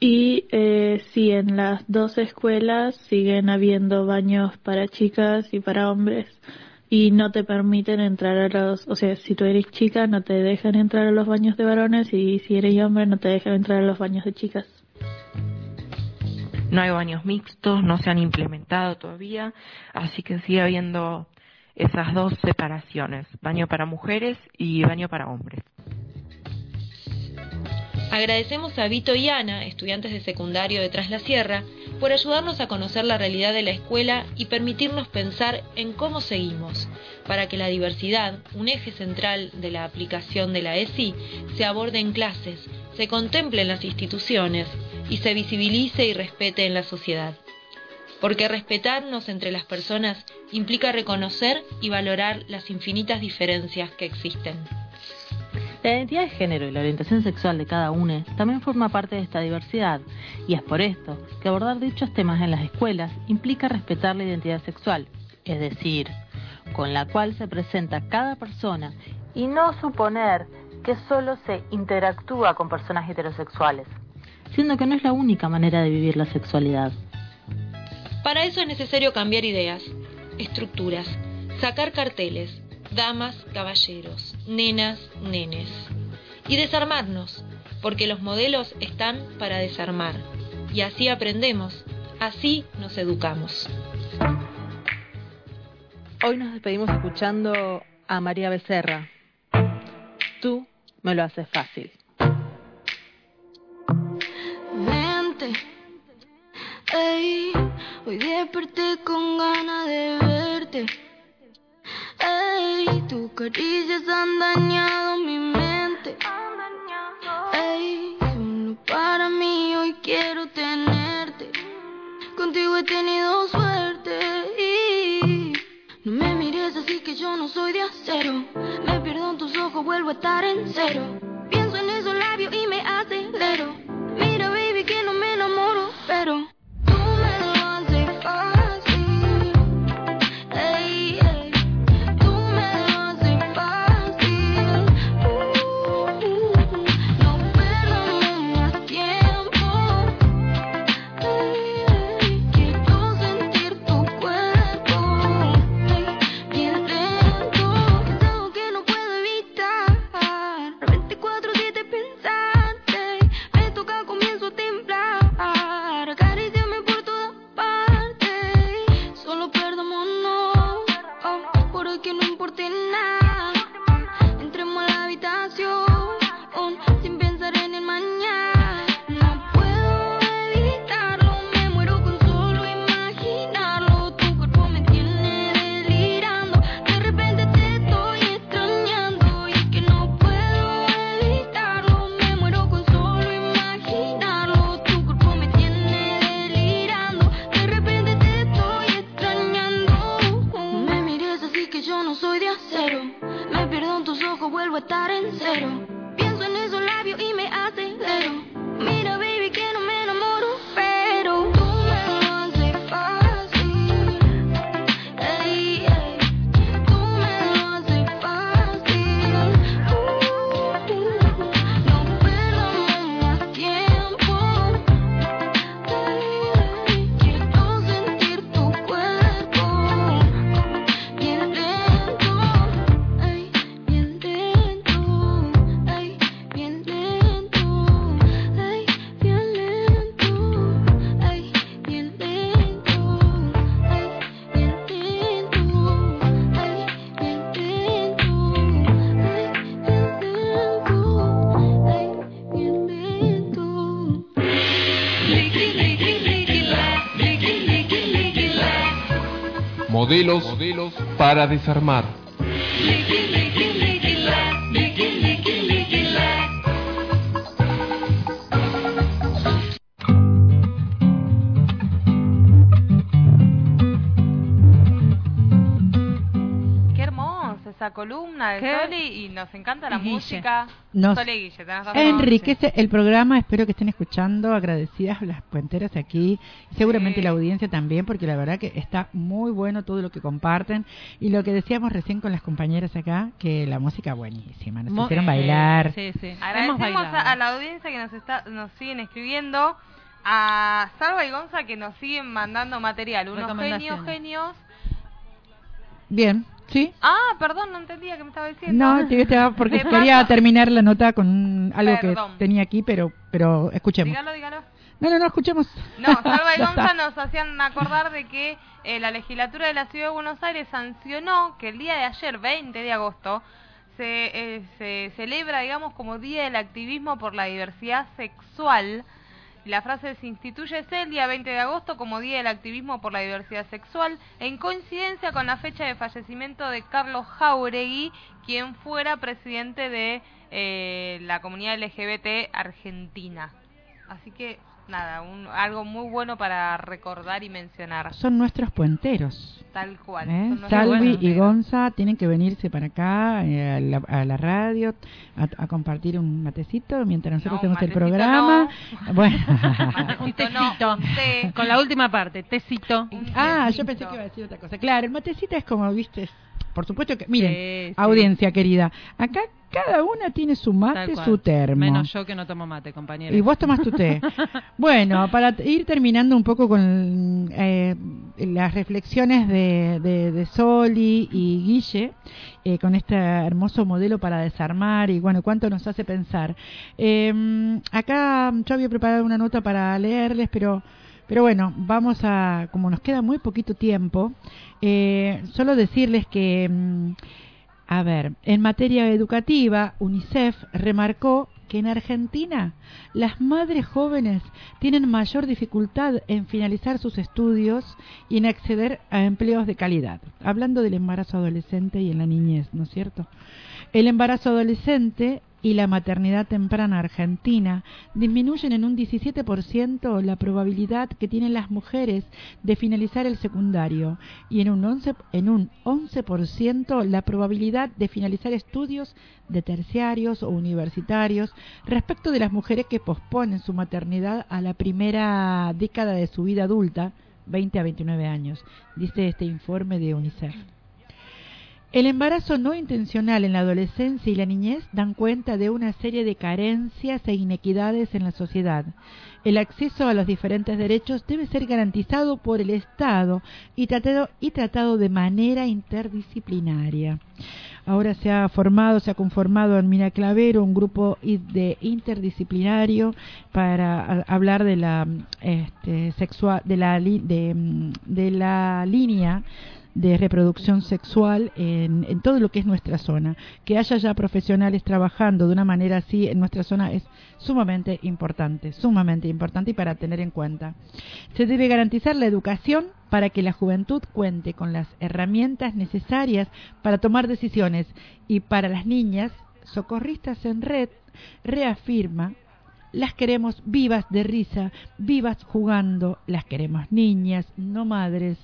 Y eh, sí, en las dos escuelas siguen habiendo baños para chicas y para hombres. y no te permiten entrar a los, o sea, si tú eres chica no te dejan entrar a los baños de varones y si eres hombre no te dejan entrar a los baños de chicas. No hay baños mixtos, no se han implementado todavía, así que sigue habiendo esas dos separaciones, baño para mujeres y baño para hombres. Agradecemos a Vito y Ana, estudiantes de secundario de Tras la Sierra, por ayudarnos a conocer la realidad de la escuela y permitirnos pensar en cómo seguimos, para que la diversidad, un eje central de la aplicación de la ESI, se aborde en clases, se contemple en las instituciones y se visibilice y respete en la sociedad. Porque respetarnos entre las personas implica reconocer y valorar las infinitas diferencias que existen. La identidad de género y la orientación sexual de cada uno también forma parte de esta diversidad, y es por esto que abordar dichos temas en las escuelas implica respetar la identidad sexual, es decir, con la cual se presenta cada persona y no suponer que solo se interactúa con personas heterosexuales, siendo que no es la única manera de vivir la sexualidad. Para eso es necesario cambiar ideas, estructuras, sacar carteles, damas, caballeros, nenas, nenes. Y desarmarnos, porque los modelos están para desarmar. Y así aprendemos, así nos educamos. Hoy nos despedimos escuchando a María Becerra. Tú me lo haces fácil. Hoy desperté con ganas de verte. Ey, tus caricias han dañado mi mente. Ey, solo para mí hoy quiero tenerte. Contigo he tenido suerte. Y no me mires así que yo no soy de acero. Me pierdo en tus ojos, vuelvo a estar en cero. Pienso en esos labios y me acelero. Mira, baby, que no me enamoro, pero Modelos para desarmar. Columna de ¿Qué? Soli y nos encanta la Guille. música. Nos Soli Guille, tenés razón. enriquece el programa. Espero que estén escuchando. Agradecidas las puenteras aquí. Seguramente la audiencia también, porque la verdad que está muy bueno todo lo que comparten. Y lo que decíamos recién con las compañeras acá, que la música buenísima. Nos Mo- hicieron eh, bailar. Sí, sí. Hemos Agradecemos a, a la audiencia que nos está nos siguen escribiendo, a Salva y Gonza que nos siguen mandando material, unos genios, genios. Bien. ¿Sí? Ah, perdón, no entendía qué me estaba diciendo. No, te- porque Me quería pasa- terminar la nota con un- algo Perdón. que tenía aquí, pero pero escuchemos. Dígalo, dígalo. No, no, no, escuchemos. No, Salva y Gonza nos hacían acordar de que eh, la legislatura de la Ciudad de Buenos Aires sancionó que el día de ayer, 20 de agosto, se, eh, se celebra, digamos, como Día del Activismo por la Diversidad Sexual. La frase se instituye el día 20 de agosto como Día del Activismo por la Diversidad Sexual, en coincidencia con la fecha de fallecimiento de Carlos Jauregui, quien fuera presidente de eh, la comunidad LGBT argentina. Así que, nada, un- algo muy bueno para recordar y mencionar. Son nuestros puenteros. Tal cual. ¿eh? Salvi y negros. Gonza tienen que venirse para acá, eh, a, la, a la radio, a, a compartir un matecito mientras nosotros No, hacemos el programa. Bueno. Un tecito. Con la última parte, tecito. Ah, yo pensé que iba a decir otra cosa. Claro, el matecito es como, viste, por supuesto que, miren, Sí, sí. audiencia querida, acá cada una tiene su mate, su termo. Menos yo que no tomo mate, compañera. Y vos tomás tu té. bueno, para ir terminando un poco con eh, las reflexiones de, de, de Soli y Guille, eh, con este hermoso modelo para desarmar y bueno, cuánto nos hace pensar. Eh, acá yo había preparado una nota para leerles, pero... Pero bueno, vamos a, como nos queda muy poquito tiempo, eh, solo decirles que, mm, a ver, en materia educativa, UNICEF remarcó que en Argentina las madres jóvenes tienen mayor dificultad en finalizar sus estudios y en acceder a empleos de calidad. Hablando del embarazo adolescente y en la niñez, ¿no es cierto? El embarazo adolescente y la maternidad temprana argentina disminuyen en un 17% la probabilidad que tienen las mujeres de finalizar el secundario y en un 11%, en un 11% la probabilidad de finalizar estudios de terciarios o universitarios respecto de las mujeres que posponen su maternidad a la primera década de su vida adulta, 20 a 29 años, dice este informe de UNICEF. El embarazo no intencional en la adolescencia y la niñez dan cuenta de una serie de carencias e inequidades en la sociedad. El acceso a los diferentes derechos debe ser garantizado por el Estado y tratado, y tratado de manera interdisciplinaria. Ahora se ha formado, se ha conformado en Mina Clavero un grupo de interdisciplinario para hablar de la este, sexual, de la de, de la línea de reproducción sexual en, en todo lo que es nuestra zona. Que haya ya profesionales trabajando de una manera así en nuestra zona es sumamente importante, sumamente importante y para tener en cuenta. Se debe garantizar la educación para que la juventud cuente con las herramientas necesarias para tomar decisiones y para las niñas, Socorristas en Red reafirma las queremos vivas de risa, vivas jugando, las queremos niñas, no madres.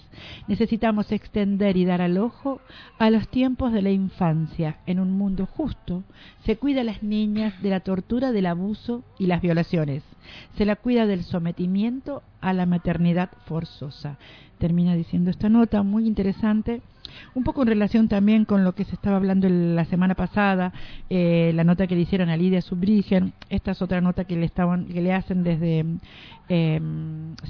Necesitamos extender y dar al ojo a los tiempos de la infancia. En un mundo justo se cuida a las niñas de la tortura, del abuso y las violaciones. Se la cuida del sometimiento a la maternidad forzosa. Termina diciendo esta nota muy interesante un poco en relación también con lo que se estaba hablando la semana pasada, eh, la nota que le hicieron a Lidia Subrigen, esta es otra nota que le estaban que le hacen desde eh,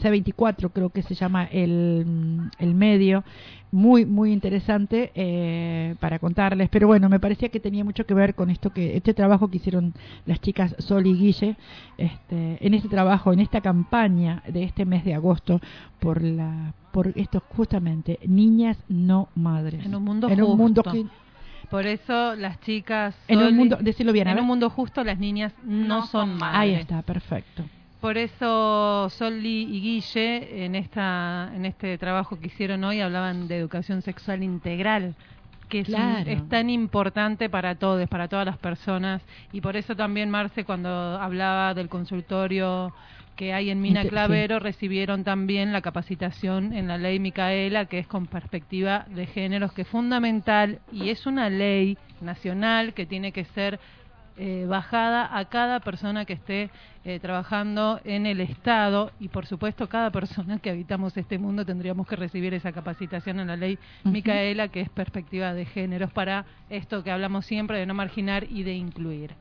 C24, creo que se llama el, el medio, muy muy interesante eh, para contarles, pero bueno, me parecía que tenía mucho que ver con esto que este trabajo que hicieron las chicas Sol y Guille, este, en este trabajo, en esta campaña de este mes de agosto por la por esto justamente niñas no madres. En un mundo en un justo. mundo que Por eso las chicas... En un mundo- decilo bien, En un mundo justo las niñas no, son madres. ahí está perfecto. Por eso Soli y Guille en esta en este trabajo que hicieron hoy hablaban de educación sexual integral que es, es tan importante para todos, para todas las personas. Y por eso también Marce cuando hablaba del consultorio que hay en Mina sí. Clavero recibieron también la capacitación en la ley Micaela que es con perspectiva de géneros que es fundamental y es una ley nacional que tiene que ser eh, bajada a cada persona que esté eh, trabajando en el Estado y por supuesto cada persona que habitamos este mundo tendríamos que recibir esa capacitación en la ley. Micaela que es perspectiva de géneros para esto que hablamos siempre de no marginar y de incluir.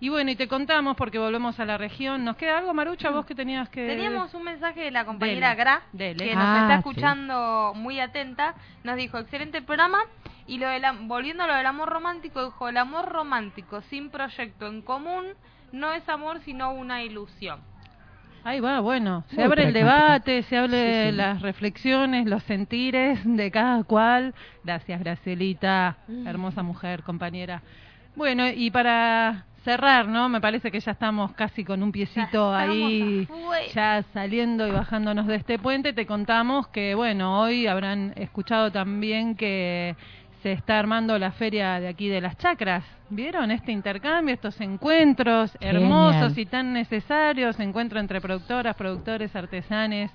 Y bueno, y te contamos porque volvemos a la región. ¿Nos queda algo, Marucha? Vos que tenías que... Teníamos un mensaje de la compañera Dele, Gra, dele. que nos Ah, está sí. escuchando muy atenta. Nos dijo, excelente programa. Y lo del am- volviendo a lo del amor romántico, dijo, el amor romántico sin proyecto en común no es amor sino una ilusión. Ahí va, bueno, se Muy abre el debate, se Sí, de sí. las reflexiones, los sentires de cada cual. Gracias, Gracielita, Mm. hermosa mujer, compañera. Bueno, y para cerrar, ¿no? Me parece que ya estamos casi con un piecito ahí, ya saliendo y bajándonos de este puente. Te contamos que, bueno, hoy habrán escuchado también que se está armando la feria de aquí de las chacras. ¿Vieron este intercambio, estos encuentros Genial. hermosos y tan necesarios? Encuentro entre productoras, productores, artesanes,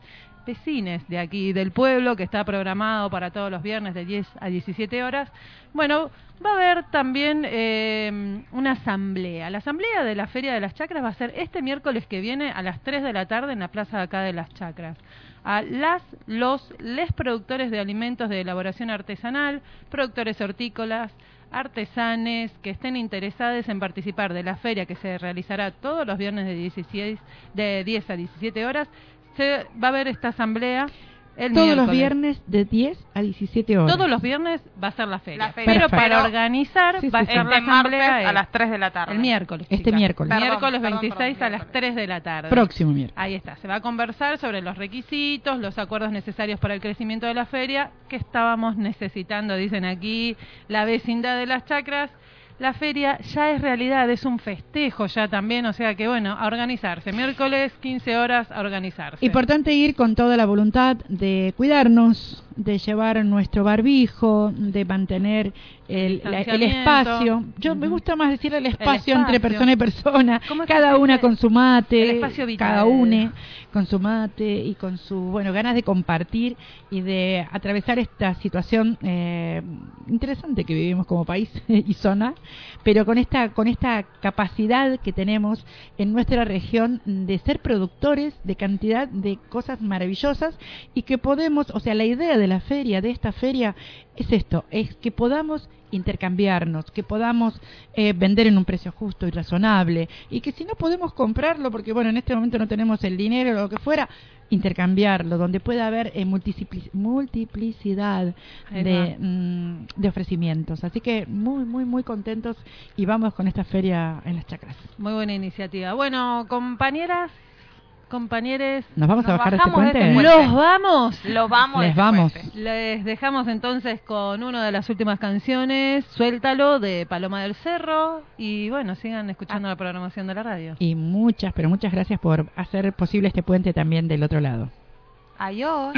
vecines de aquí del pueblo que está programado para todos los viernes de 10 a 17 horas. Bueno, va a haber también eh, una asamblea. La asamblea de la Feria de las Chacras va a ser este miércoles que viene a las 3 de la tarde en la plaza de acá de las Chacras. A las, los, les productores de alimentos de elaboración artesanal, productores hortícolas, artesanes que estén interesados en participar de la feria que se realizará todos los viernes de 16 de 10 a 17 horas, se va a haber esta asamblea el Todos los miércoles. viernes de 10 a 17 horas. Todos los viernes va a ser la feria. La feria. Pero Perfecto. para organizar Sí, va a sí, ser sí. la Este asamblea martes a las 3 de la tarde. El miércoles. Este chicas. miércoles. Perdón, miércoles perdón, 26 perdón, a las 3 de la tarde. Próximo miércoles. Ahí está. Se va a conversar sobre los requisitos, los acuerdos necesarios para el crecimiento de la feria que estábamos necesitando, dicen aquí, la vecindad de las chacras. La feria ya es realidad, es un festejo ya también, o sea que bueno, a organizarse. Miércoles, 15 horas, a organizarse. Importante ir con toda la voluntad de cuidarnos, de llevar nuestro barbijo, de mantener el, la- el Distanciamiento. espacio. Yo me gusta más decir el espacio, entre espacio. persona y persona, ¿Cómo es cada una con su mate, cada una con su mate y con su bueno ganas de compartir y de atravesar esta situación eh, interesante que vivimos como país y zona, pero con esta con esta capacidad que tenemos en nuestra región de ser productores de cantidad de cosas maravillosas y que podemos, o sea, la idea de la feria, de esta feria, es esto, es que podamos intercambiarnos, que podamos eh, vender en un precio justo y razonable y que si no podemos comprarlo, porque bueno, en este momento no tenemos el dinero o lo que fuera, intercambiarlo, donde pueda haber eh, multipli- multiplicidad de, mm, de ofrecimientos. Así que muy, muy, muy contentos y vamos con esta feria en las chacras. Muy buena iniciativa. Bueno, compañeras, compañeros. ¿Nos vamos a bajar de este bajamos de puente? este puente. Los vamos. Los vamos. Les de vamos. puente. Les dejamos entonces con una de las últimas canciones, Suéltalo, de Paloma del Cerro. Y bueno, sigan escuchando la programación de la radio. Y muchas, pero muchas gracias por hacer posible este puente también del otro lado. Adiós.